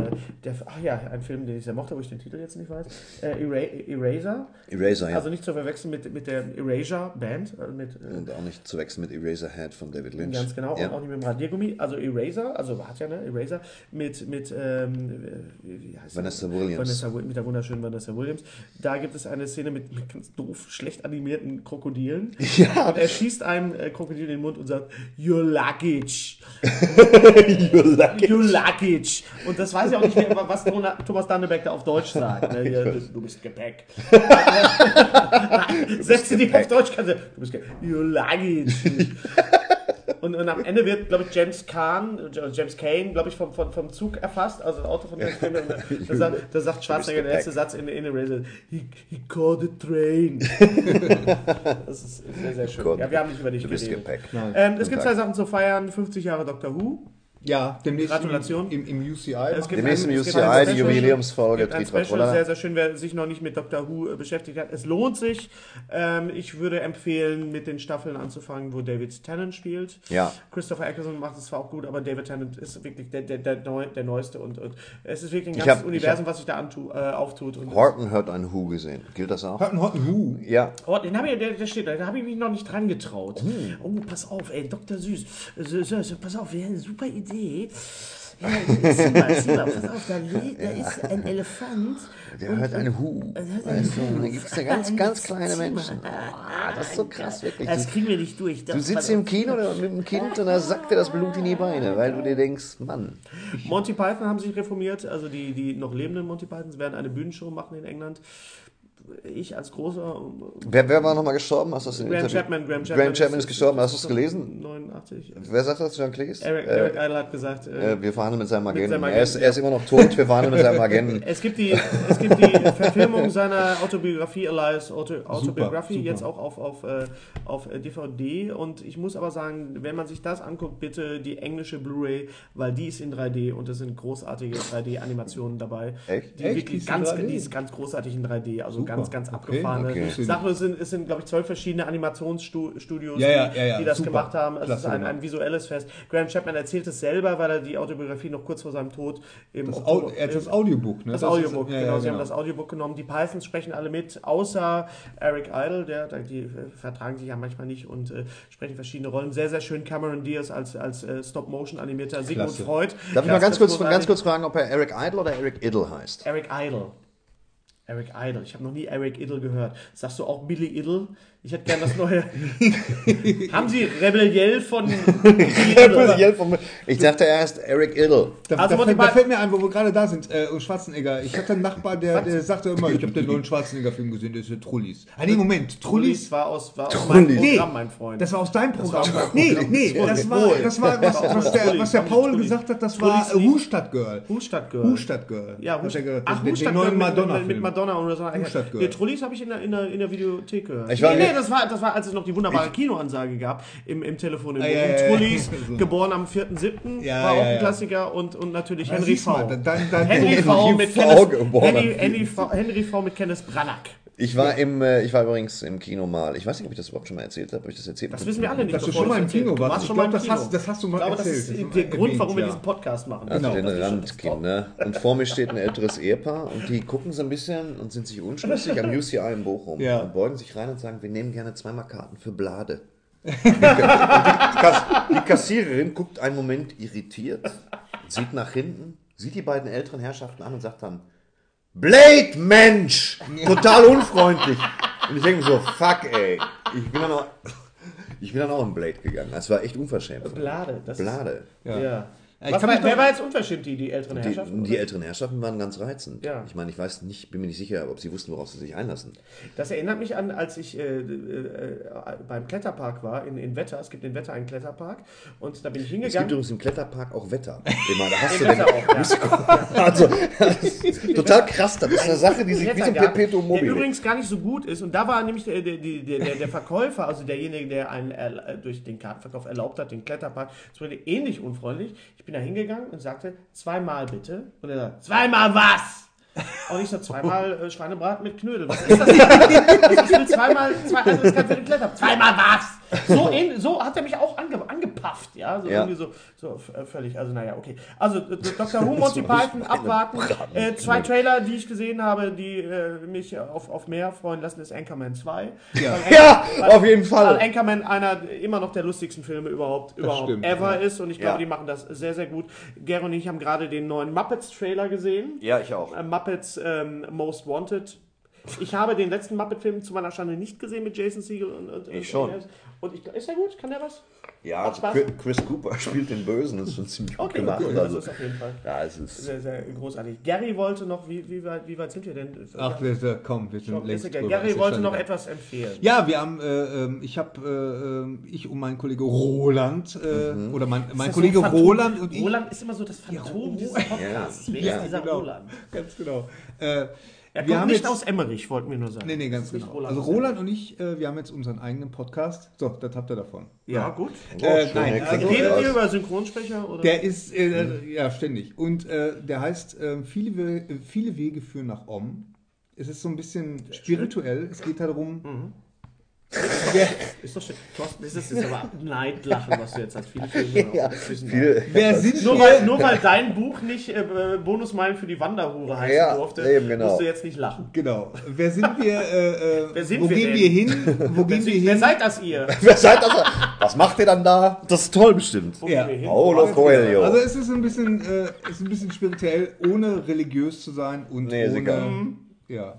der, ach ja, ein Film, den ich sehr mochte, wo ich den Titel jetzt nicht weiß, äh, Era Eraser. Eraser, ja. Also nicht zu verwechseln mit, mit der Erasure Band, äh, mit, äh, und auch nicht zu wechseln mit Eraserhead von David Lynch. Ganz genau, Ja. und auch nicht mit dem Radiergummi. Also Eraser, also hat ja ne, Eraser, mit, mit ähm, wie wie heißt? Vanessa Williams. Vanessa, mit der wunderschönen Vanessa Williams. Da gibt es eine Szene mit, mit ganz doof, schlecht animierten Krokodilen. Ja. Und er schießt einem äh, Krokodil in den Mund und sagt, Your luggage. You like it. Your luggage. Und das weiß ich auch nicht mehr, was Thomas Dannebeck da auf Deutsch sagt. Ne? Ja, du, bist Gepäck. Setze die auf Deutsch, kannst du, du bist Gepäck. Your luggage. Und, und am Ende wird, glaube ich, James Kahn, äh, James Kane, glaube ich, vom, vom, vom Zug erfasst, also das Auto von James Kane. Da, sagt, da sagt Schwarzenegger, der letzte Satz in, in Eraser, he, he called a train. das ist sehr, sehr schön. Ja, wir haben nicht über dich Du bist geredet. Gepäck. Ähm, es gibt zwei Sachen zu feiern. 50 Jahre Doctor Who. Ja, demnächst Gratulation. Im, im, im UCI. Es gibt Demnächst ein- im es gibt UCI, ein die Jubiläumsfolge gibt ein Special, sehr, sehr schön, wer sich noch nicht mit Doctor Who äh, beschäftigt hat. Es lohnt sich. Ähm, ich würde empfehlen, mit den Staffeln anzufangen, wo David Tennant spielt. Ja. Christopher Eccleston macht es zwar auch gut, aber David Tennant ist wirklich der, der, der, Neu, der Neueste und, und es ist wirklich ein ganzes hab- Universum, was sich da antu, äh, auftut. Und Horton hat einen Who gesehen. Gilt das auch? Hot Hot Who. Ja. Oh, den habe ich, der, der steht da, da habe ich mich noch nicht dran getraut. Hm. Oh, pass auf, ey, Dr. Süß. So, so, so, pass auf, wir haben eine super Idee. Ja, sieh mal, sieh mal, pass auf, da, le- da ist ein Elefant. Der hört eine hört Weißt du, Hu. dann gibt es da ganz, ganz kleine. Menschen. Ah, das ist so krass, wirklich. Das Du, kriegen wir nicht durch. du sitzt im Kino mit dem Kind und da sackt dir das Blut in die Beine, weil du dir denkst, Mann. Monty Python haben sich reformiert, also die, die noch lebenden Monty Pythons werden eine Bühnenshow machen in England. Ich als großer Wer, wer war nochmal gestorben? Hast du das in Graham Interview- Chapman, Graham Chapman, Graham Chapman ist gestorben. Hast du es gelesen? 89. Wer sagt das, John Cleese? Eric, Äh, Eric Idle hat gesagt, äh, äh, wir verhandeln mit seinem Agenten. seinem er, ist, Agenten, er ist immer noch tot, wir verhandeln mit seinem Agenten. Es gibt die, es gibt die Verfilmung seiner Autobiografie, Elias Auto, Autobiografie, super. jetzt auch auf, auf, äh, auf äh, DVD. Und ich muss aber sagen, wenn man sich das anguckt, bitte die englische Blu-ray, weil die ist in 3D und es sind großartige 3D-Animationen dabei. Echt? Die Echt? wirklich Die ist in ganz, 3D? die ist ganz großartig in 3D, also Super. ganz, ganz Okay, abgefahrene okay. Sachen. Es sind, es sind glaube ich, zwölf verschiedene Animationsstudios, Ja, ja, die, ja, ja, die das super. gemacht haben. Es Klasse ist ein, gemacht. ein visuelles Fest. Graham Chapman erzählt es selber, weil er die Autobiografie noch kurz vor seinem Tod im Das, Oktober- Au er hat das Audiobook, ne? das, ist- Audiobook, ja, genau, ja, Sie haben das Audiobook genommen. Die Pythons sprechen alle mit, außer Eric Idle, der, die äh, vertragen sich ja manchmal nicht und äh, sprechen verschiedene Rollen. Sehr, sehr schön Cameron Diaz als, als äh, Stop-Motion-animierter Sigmund. Freud. Darf ich mal Das ganz ist kurz, ganz kurz fragen, ob er Eric Idle oder Eric Idle heißt? Eric Idle. Eric Idle. Ich habe noch nie Eric Idle gehört. Sagst du auch Billy Idle? Ich hätte gern das neue. Haben Sie Rebelliell von Billy Idle? Ich dachte, er heißt Eric Idle. Da, Also da, fällt, da fällt mir ein, wo wir gerade da sind, äh, und Schwarzenegger. Ich hatte einen Nachbar, der, der sagte immer, ich habe den neuen Schwarzenegger-Film gesehen, der ist der Trullis. Ah, nee, Moment, Trullis Trullis. war aus, war aus meinem Trullis. Programm, mein Freund. Das war aus deinem Programm. nee, nee, das war, das war was, was, der, was der Paul gesagt hat, das war äh, Hustadt Girl. Hustadt Girl. Hustadt Girl. Ja, Hustadt, gesagt, ach, Hustadt neuen mit, mit, Madonna-Film. mit Madonna und so. Hustadt Girl. Trullis habe ich in der, in, der, in der Videothek gehört. Ich war- nee, nee, das war, das war, als es noch die wunderbare Kinoansage gab im, im Telefon. Im Ah, ja, ja, ja. Trullis, So. geboren am 4.7., Ja, war auch ja, ein ja. Klassiker und, und natürlich Ja, Henry V. Henry V mit Henry V mit Kenneth Branagh. Ich war im, äh, ich war übrigens im Kino mal. Ich weiß nicht, ob ich das überhaupt schon mal erzählt habe. Ob ich das erzählt Das wissen wir alle nicht. Dass du bevor schon mal im. Kino Du warst. warst Ich schon mal glaub, im das Kino. hast- das hast du mal ich glaube, Das erzählt. ist Das ist der Grund, warum wir diesen Podcast machen. Also Genau. den Das ist- Randkind, ne? Und vor mir steht ein älteres Ehepaar und die gucken so ein bisschen und sind sich unschlüssig am UCI in Bochum Ja. und beugen sich rein und sagen, wir nehmen gerne zweimal Karten für Blade. Die, Kass, die Kassiererin guckt einen Moment irritiert, sieht nach hinten, sieht die beiden älteren Herrschaften an und sagt dann, Blade, Mensch! Total unfreundlich. Und ich denke mir so, fuck, ey. Ich bin dann auch, ich bin dann auch in Blade gegangen. Das war echt unverschämt. Blade. Das ist- Blade. Ja. Ich Was wer war jetzt unverschämt, die, die älteren Die, Herrschaften? die älteren Herrschaften waren ganz reizend. Ja. Ich meine, ich weiß nicht, bin mir nicht sicher, ob sie wussten, worauf sie sich einlassen. Das erinnert mich an, als ich äh, äh, beim Kletterpark war in, in Wetter. Es gibt in Wetter einen Kletterpark und da bin ich Es gibt hingegangen. übrigens im Kletterpark auch Wetter. Immer, da hast du Wetter den, auch, ja. also, total krass. Das ist eine Sache, die sich wie so Perpetuum der mobile. übrigens gar nicht so gut ist. Und da war nämlich der, der, der, der, der Verkäufer, also derjenige, der einen durch den Kartenverkauf erlaubt hat, den Kletterpark, das wurde ähnlich unfreundlich. Ich bin da hingegangen und sagte, zweimal bitte. Und er sagt, zweimal was? Und ich so, zweimal äh, Schweinebraten mit Knödel. Was ist das denn? Also ich will zweimal, zwei, also das kann für den Kletterpark. Zweimal was? So, ähn- so hat er mich auch ange, angepafft, ja. So Ja. irgendwie so, so äh, völlig, also naja, okay. Also Dr. Who, Monty Python, abwarten. Äh, zwei Trailer, die ich gesehen habe, die äh, mich auf, auf mehr freuen lassen, ist Anchorman 2. Ja, Ja, auf jeden Weil Fall. Anchorman einer immer noch der lustigsten Filme überhaupt, überhaupt stimmt, ever ist und ich glaube, Ja. die machen das sehr, sehr gut. Gero und ich haben gerade den neuen Muppets-Trailer gesehen. Ja, ich auch. Äh, Muppets ähm, Most Wanted. Ich habe den letzten Muppet-Film zu meiner Schande nicht gesehen mit Jason Segel und, und Ich schon. Und ich, ist er gut? Kann der was? Ja? Chris- Cooper spielt den Bösen, das ist schon ziemlich gut Okay, gemacht. gut, das Also, ist auf jeden Fall ja, es ist. sehr, sehr großartig. Gary wollte noch, wie, wie, weit, wie weit sind wir denn? Ach, wir, wir- komm, wir sind längst drüber. Gary ja wollte noch etwas empfehlen. Ja, wir haben, äh, ähm, ich habe, äh, ähm, ich und mein Kollege Roland, äh, Mhm. oder mein, mein das so Kollege Phantom? Roland und ich. Roland ist immer so das Phantom dieses Podcasts. Wer Ja, ist dieser genau. Roland? Ganz genau. Äh, Er wir kommt haben nicht jetzt, aus Emmerich, wollten wir nur sagen. Nee, nee, ganz Das ist nicht genau. Roland also Roland und ich, äh, wir haben jetzt unseren eigenen Podcast. So, das habt ihr davon. Ja, gut. Äh, schön, nein, ja, also, Redet aus. ihr über Synchronsprecher? Oder? Der ist, äh, ja, ständig. Und äh, der heißt, äh, viele, We viele Wege führen nach Om. Es ist so ein bisschen spirituell. Es geht darum, Mhm. Wer, Ist doch schön. Thorsten, das ist aber Neidlachen, was du jetzt hast. Viele Filme. Ja, Zwischen- viel, wer sind Nur wir? weil, nur weil dein Buch nicht äh, Bonusmeilen für die Wanderhure heißen Ja, durfte, eben, genau. musst du jetzt nicht lachen. Genau. Wer sind wir? Äh, äh, Wer sind wo wir gehen denn? wir hin? Wo gehen wir Wer hin? seid das ihr? Wer seid das? Was macht ihr dann da? Das ist toll bestimmt. Wo Ja. gehen wir hin? Paulo Coelho. Also es ist ein bisschen, äh, es ist ein bisschen spirituell, ohne religiös zu sein und Nee, ist egal. ohne, ja.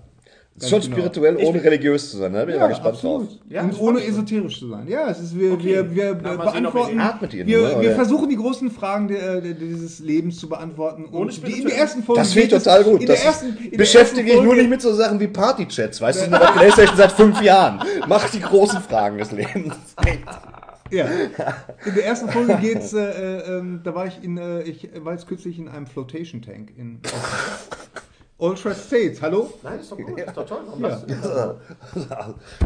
Schon genau. spirituell, ohne religiös zu sein. Da bin ich Ja, mal gespannt absolut. drauf. Ja, und ohne esoterisch zu sein. Ja, es ist, wir, Okay. wir, wir Na, beantworten, ihr wir, nur, wir versuchen die großen Fragen der, der, dieses Lebens zu beantworten. Ohne Und die, in der ersten Folge Das finde ich geht es- total gut. In Das ersten, in beschäftige ich nur nicht mit so Sachen wie Partychats. Weißt du, mit der Playstation seit fünf Jahren. Mach die großen Fragen des Lebens. Ja. In der ersten Folge geht's, äh, äh, ähm, da war ich in, äh, ich war jetzt kürzlich in einem Flotation Tank in Ultra States. Hallo? Nein, ist doch gut, ist doch toll. Warum Ja.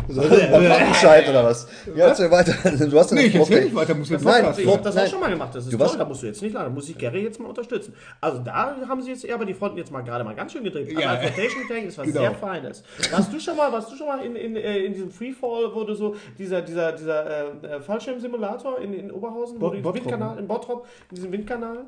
oder was? Ja, erzähl weiter. Du hast ja ich erzähl nicht weiter, muss jetzt Nein, Ich habe das auch schon mal gemacht. Das ist Du toll, da musst du jetzt nicht lachen. Da muss ich Gary jetzt mal unterstützen. Also da haben sie jetzt aber die Fronten jetzt mal gerade mal ganz schön gedreht. Ja. Aber Flotation Tank ist was Genau. sehr Feines. Warst du schon mal, warst du schon mal in, in, äh, in diesem Freefall, wo du so dieser, dieser, dieser äh, äh, Fallschirmsimulator in, in Oberhausen, wo Bot- diesen Bottrop, Windkanal, in Bottrop, in diesem Windkanal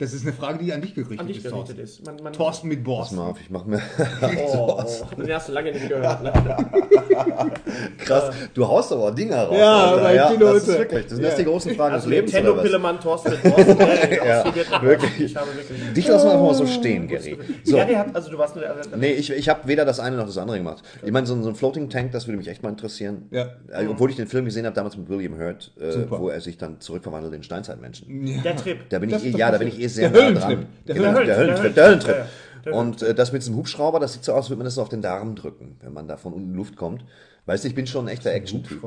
Das ist eine Frage, die an dich gerichtet an dich ist, gerichtet Thorsten. ist. Man, man, Thorsten mit Pass Borsten. mal auf, ich mach mir. Oh, oh, den hast du lange nicht gehört. Krass, du haust aber auch Dinger raus. Ja, Alter. ja, das heute- ist wirklich. Das sind Ja. die großen Fragen Also des Lebens. oder was? Nintendo-Pillemann Thorsten mit Thorsten. Ja, ja, wirklich. Ich habe wirklich. Dich lassen wir einfach mal so stehen, Gary. So. Gary hat, also du warst nur der. Nee, ich, ich habe weder das eine noch das andere gemacht. Ich meine, so, ein- so ein Floating Tank, das würde mich echt mal interessieren. Ja. Äh, obwohl ich den Film gesehen habe, damals mit William Hurt, äh, wo er sich dann zurückverwandelt in Steinzeitmenschen. Der Trip. Da bin ich, eh- ja, da bin ich eh sehr der nah Höllentrip. dran. Der Genau, Höllentrip, der Höllentrip. der Der Höllentrip. Höllentrip. Ja, ja. Und äh, das mit diesem Hubschrauber, das sieht so aus, als würde man das so auf den Darm drücken, wenn man da von unten Luft kommt. Weißt du, ich bin schon ein echter Action-Typ.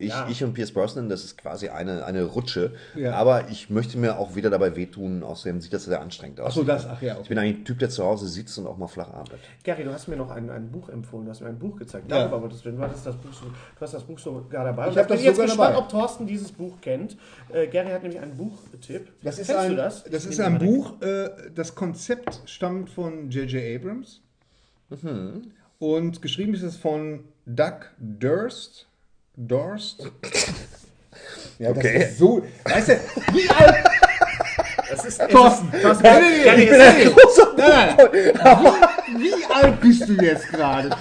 Ich, Ja. ich und Pierce Brosnan, das ist quasi eine, eine Rutsche. Ja. Aber ich möchte mir auch wieder dabei wehtun, außerdem sieht das sehr anstrengend aus. Achso, das, ach ja. Ich bin eigentlich ein Typ, der zu Hause sitzt und auch mal flach arbeitet. Gary, du hast mir noch ein, ein Buch empfohlen, du hast mir ein Buch gezeigt. Ja. Darüber wolltest du, du hattest das Buch, so, du hast das Buch sogar dabei. Ich hab bin jetzt gespannt, dabei. ob Thorsten dieses Buch kennt. Äh, Gary hat nämlich einen Buchtipp. Das ist Kennst ein, du das? das Ich ist ein Buch, äh, das Konzept stammt von J.J. Abrams. Mhm. Und geschrieben ist es von Doug Durst. Durst. Ja, Okay. das ist so. Weißt du, wie alt. Das ist, Thorsten, Thorsten, Gary, ich bin ein großer Nein, nein. Wie alt bist du jetzt gerade?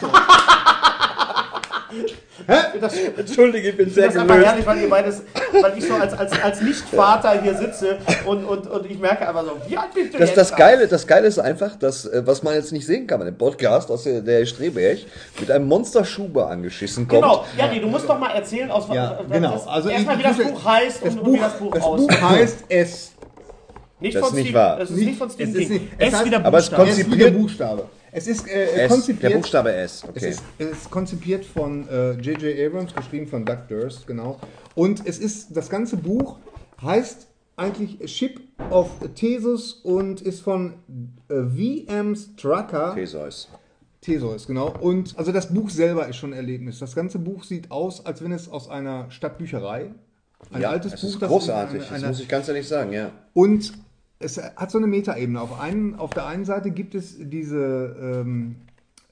das, Entschuldige, ich bin das ist herrlich, weil ihr beides, weil ich so als, als, als Nicht-Vater hier sitze und, und, und ich merke einfach so, wie alt bist du Das, jetzt? das, Geile, das Geile ist einfach, dass, äh, was man jetzt nicht sehen kann bei dem Podcast, dass der, der Streberg mit einem Monster Schuber angeschissen kommt. Genau, Gary, du musst doch mal erzählen, aus Ja, das- genau. das- Also erstmal, wie das Buch heißt Das und Buch, wie das Buch das aussieht. Buch heißt es. Nicht Das von ist nicht Stephen, wahr. Das ist Nicht- nicht von Stephen es ist King. nicht- Es es heißt- wieder aber es Buchstabe. Es ist wie Konzipiert- der Buchstabe. Es ist äh, S, der konzipiert. Buchstabe S, Es okay. ist, es ist konzipiert von äh, J.J. Abrams, geschrieben von Doug Durst, genau. Und es ist, das ganze Buch heißt eigentlich Ship of Theseus und ist von äh, V.M. Strucker. Theseus. Theseus, genau. Und also das Buch selber ist schon ein Erlebnis. Das ganze Buch sieht aus, als wenn es aus einer Stadtbücherei. Ein ja, altes es Buch, ist das großartig, in das einer- muss ich ganz ehrlich sagen, ja. und es hat so eine Metaebene. Auf, einen, auf der einen Seite gibt es diese, ähm,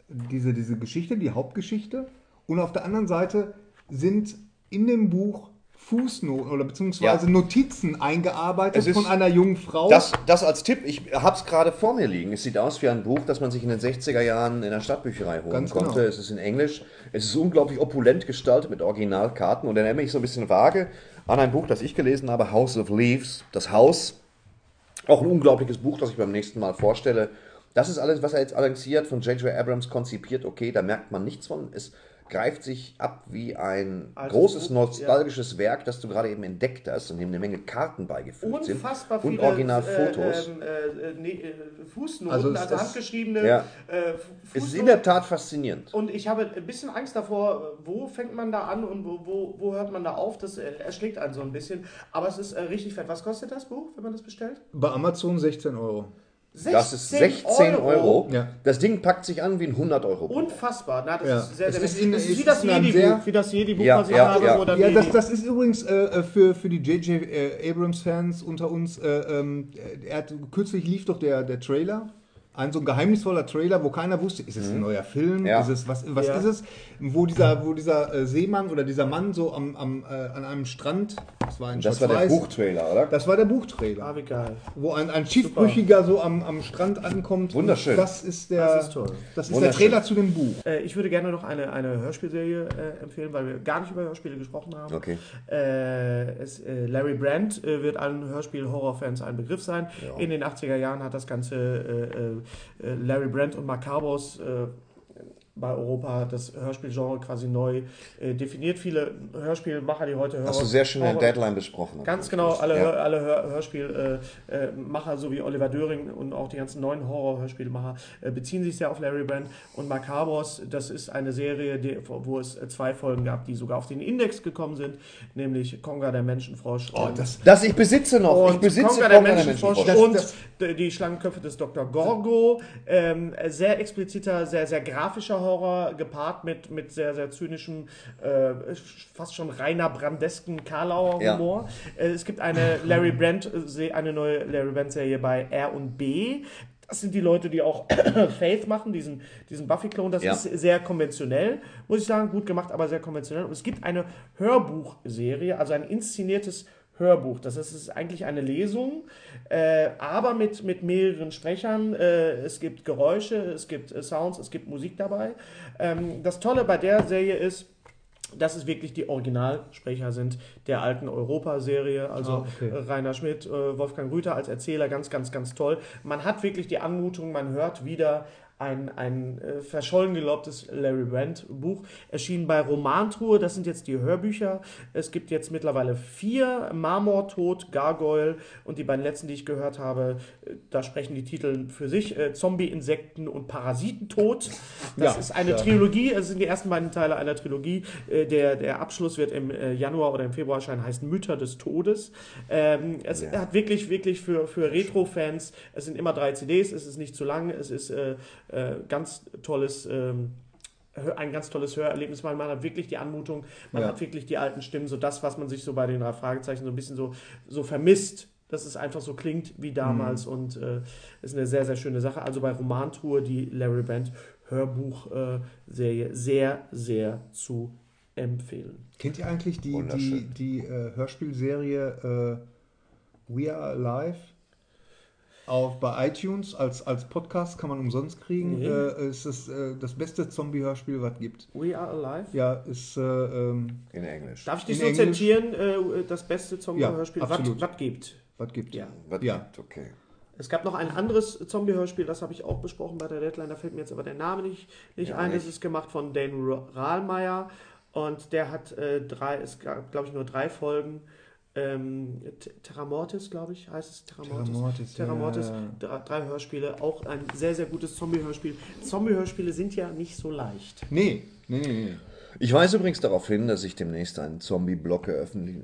diese, diese Geschichte, die Hauptgeschichte. Und auf der anderen Seite sind in dem Buch Fußnoten oder beziehungsweise Ja. Notizen eingearbeitet von einer jungen Frau. Das, das als Tipp, ich habe es gerade vor mir liegen. Es sieht aus wie ein Buch, das man sich in den 60er Jahren in der Stadtbücherei holen Ganz konnte. genau. Es ist in Englisch. Es ist unglaublich opulent gestaltet mit Originalkarten und erinnert mich so ein bisschen vage an ein Buch, das ich gelesen habe, House of Leaves, das Haus. Auch ein unglaubliches Buch, das ich beim nächsten Mal vorstelle. Das ist alles, was er jetzt hat, von J.J. Abrams konzipiert. Okay, da merkt man nichts von. Es greift sich ab wie ein Altes großes Buch, nostalgisches Werk, das du gerade eben entdeckt hast und dem eine Menge Karten beigefügt sind. Unfassbar und viele Originalfotos. Äh, ähm, äh, nee, äh, Fußnoten, Also also, es ist- handgeschriebene Ja. äh, Es ist in der Tat faszinierend. Und ich habe ein bisschen Angst davor, wo fängt man da an und wo, wo, wo hört man da auf. Das äh, erschlägt einen so ein bisschen. Aber es ist äh, richtig fett. Was kostet das Buch, wenn man das bestellt? bei Amazon 16 Euro. Das ist 16 Euro. Ja. Das Ding packt sich an wie ein 100 Euro. Unfassbar. Na, das Ja. ist sehr, Es sehr ist in- Das ist wie das sehr- wie das Jedi-Buch, Ja, was ich ja, habe. ja. Wo dann Ja, das, das ist übrigens äh, für, für die J.J. Äh, Abrams-Fans unter uns. Äh, ähm, er hat, kürzlich lief doch der, der Trailer. Ein so ein geheimnisvoller Trailer, wo keiner wusste, ist es ein neuer Film? Mhm. Ja. Ist es, was was Ja. ist es? Wo dieser, wo dieser äh, Seemann oder dieser Mann so am, am, äh, an einem Strand, das war ein das war der Buchtrailer, oder? Das war der Buchtrailer. Ah, wie geil. Wo ein, ein Schiffbrüchiger so am, am Strand ankommt. Wunderschön. Und Das ist der, Das ist toll. Das ist der. Trailer zu dem Buch. Äh, ich würde gerne noch eine, eine Hörspielserie äh, empfehlen, weil wir gar nicht über Hörspiele gesprochen haben. Okay. Äh, es, äh, Larry Brandt äh, wird allen Hörspiel-Horrorfans ein Begriff sein. In den 80er Jahren hat das Ganze äh, äh, Larry Brandt und Macabros äh, bei Europa das Hörspielgenre quasi neu äh, definiert. Viele Hörspielmacher, die heute Hast du Horror- sehr schön in der Horror- Deadline besprochen. Ganz genau, alle, Ja. Alle Hör Hörspielmacher, äh, Macher, so wie Oliver Döring und auch die ganzen neuen Horror-Hörspielmacher, äh, beziehen sich sehr auf Larry Brand. Und Macabros, das ist eine Serie, die, wo es äh, zwei Folgen gab, die sogar auf den Index gekommen sind, nämlich Konga der Menschenfrosch. Oh, das, Das ich besitze noch. ich besitze Konga der Konga Menschenfrosch Das- und das- die Schlangenköpfe des Dr. Gorgo. Ähm, sehr expliziter, sehr, sehr grafischer Horror, gepaart mit, mit sehr, sehr zynischem, äh, fast schon reiner brandesken Karlauer Ja. Humor. Äh, es gibt eine Larry Brand, äh, eine neue Larry Brand Serie bei R und B. Das sind die Leute, die auch Faith machen, diesen, diesen Buffy-Klon. Das Ja. ist sehr konventionell, muss ich sagen. Gut gemacht, aber sehr konventionell. Und es gibt eine Hörbuchserie, also ein inszeniertes Hörbuch. Das heißt, es ist eigentlich eine Lesung, äh, aber mit, mit mehreren Sprechern. Äh, es gibt Geräusche, es gibt äh, Sounds, es gibt Musik dabei. Ähm, das Tolle bei der Serie ist, dass es wirklich die Originalsprecher sind der alten Europa-Serie, also Ah, okay. äh, Rainer Schmidt, äh, Wolfgang Rüther als Erzähler, ganz, ganz, ganz toll. Man hat wirklich die Anmutung, man hört wieder ein, ein äh, verschollen gelobtes Larry Brand Buch, erschienen bei Romantruhe, das sind jetzt die Hörbücher. Es gibt jetzt mittlerweile vier, Marmortod, Gargoyle und die beiden letzten, die ich gehört habe, äh, da sprechen die Titel für sich, äh, Zombie, Insekten und Parasitentod. Das Ja, ist eine ja. Trilogie, es sind die ersten beiden Teile einer Trilogie. Äh, Der, der Abschluss wird im äh, Januar oder im Februar erscheinen, heißt Mütter des Todes. Ähm, es Ja. hat wirklich, wirklich für, für Retro-Fans, es sind immer drei CDs, es ist nicht zu lang, es ist äh, äh, ganz tolles. Ähm, ein ganz tolles Hörerlebnis, weil man hat wirklich die Anmutung, man Ja. hat wirklich die alten Stimmen, so das, was man sich so bei den drei Fragezeichen so ein bisschen so, so vermisst, dass es einfach so klingt wie damals und äh, ist eine sehr, sehr schöne Sache. Also bei Romantour die Larry Band Hörbuch-Serie sehr, sehr zu empfehlen. Kennt ihr eigentlich die, die, die äh, Hörspielserie äh, We Are Alive? Auf, bei iTunes als, als Podcast kann man umsonst kriegen. Nee. Äh, ist das, äh, das beste Zombie-Hörspiel, was gibt. We Are Alive? Ja, ist. Äh, ähm, In Englisch. Darf ich dich so zitieren, äh, das beste Zombie-Hörspiel, Ja, was gibt? was gibt. Ja. Was Ja. gibt, okay. Es gab noch ein anderes Zombie-Hörspiel, das habe ich auch besprochen bei der Deadline, da fällt mir jetzt aber der Name nicht, nicht Ja, ein. Das nicht. ist gemacht von Dane Ra- Rahlmeier und der hat äh, drei, es gab glaube ich nur drei Folgen. Ähm, T- Terra Mortis, glaube ich, heißt es Terra Mortis. Terra Mortis, Terra ja. Drei, Hörspiele, auch ein sehr, sehr gutes Zombie-Hörspiel. Zombie-Hörspiele sind ja nicht so leicht. Nee, nee, nee, nee. Ich weise übrigens darauf hin, dass ich demnächst einen Zombie-Blog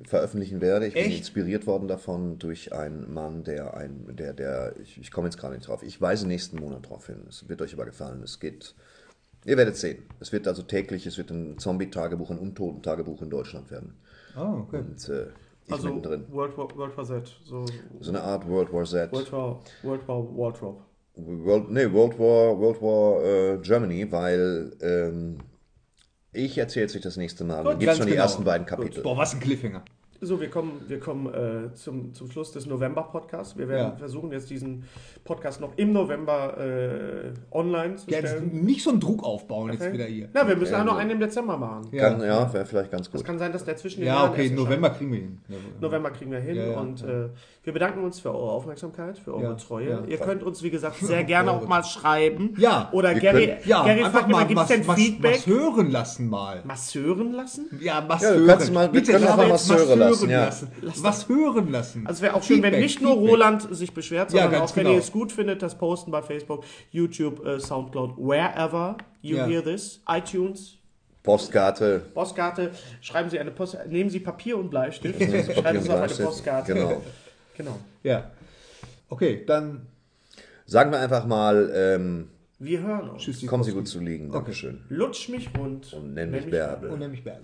veröffentlichen, werde. Ich bin Echt? inspiriert worden davon durch einen Mann, der ein, der, der, ich, ich komme jetzt gerade nicht drauf. Ich weise nächsten Monat darauf hin. Es wird euch aber gefallen. Es geht, ihr werdet sehen. Es wird also täglich, es wird ein Zombie-Tagebuch, ein Untoten-Tagebuch in Deutschland werden. Oh, okay. Und äh, ich also mittendrin. World War, World War Z, so So eine Art World War Z. World War, World War Wardrobe. World, nee, World War, World War äh, Germany, weil ähm, Ich erzähle es euch das nächste Mal. Gut, Dann gibt es schon die genau. ersten beiden Kapitel. Boah, was ein Cliffhanger. So, wir kommen, wir kommen äh, zum, zum Schluss des November-Podcasts. Wir werden Ja. versuchen, jetzt diesen Podcast noch im November äh, online zu Ja, jetzt stellen. nicht so einen Druck aufbauen jetzt Okay. wieder hier. Na, wir müssen auch noch einen im Dezember machen. Ja. Kann, ja, wäre vielleicht ganz Es gut. kann sein, dass der zwischen den Ja, Jahren okay, erst November kriegen wir hin. November kriegen wir hin Ja, ja, und ja. Äh, wir bedanken uns für eure Aufmerksamkeit, für eure Ja, Treue. ja. Ihr könnt uns, wie gesagt, sehr gerne auch mal schreiben. Ja, Oder Gary, können- Ja, Gary einfach fragt mal gibt es was, denn was, Feedback? was hören lassen mal. Masseuren lassen? Ja, was Ja, du hören. kannst mal- wir Bitte, können aber einfach jetzt Masseure was lassen, hören ja. lassen. Was hören lassen. Also es wäre auch schön, wenn Feedback, nicht nur Feedback. Roland sich beschwert, Ja, sondern ganz auch, wenn genau. ihr es gut findet, das posten bei Facebook, YouTube, äh, Soundcloud, wherever you Ja. hear this, iTunes, Postkarte. Postkarte, schreiben Sie eine Post, nehmen Sie Papier und Bleistift, Papier und schreiben Sie auf eine. Postkarte. Genau. genau. Ja. Okay, dann Sagen wir einfach mal, ähm, Wir hören uns. tschüss. kommen Sie gut zu liegen. Dankeschön. Lutsch mich rund Und nenn mich Bärbel. Unheimlich Berge.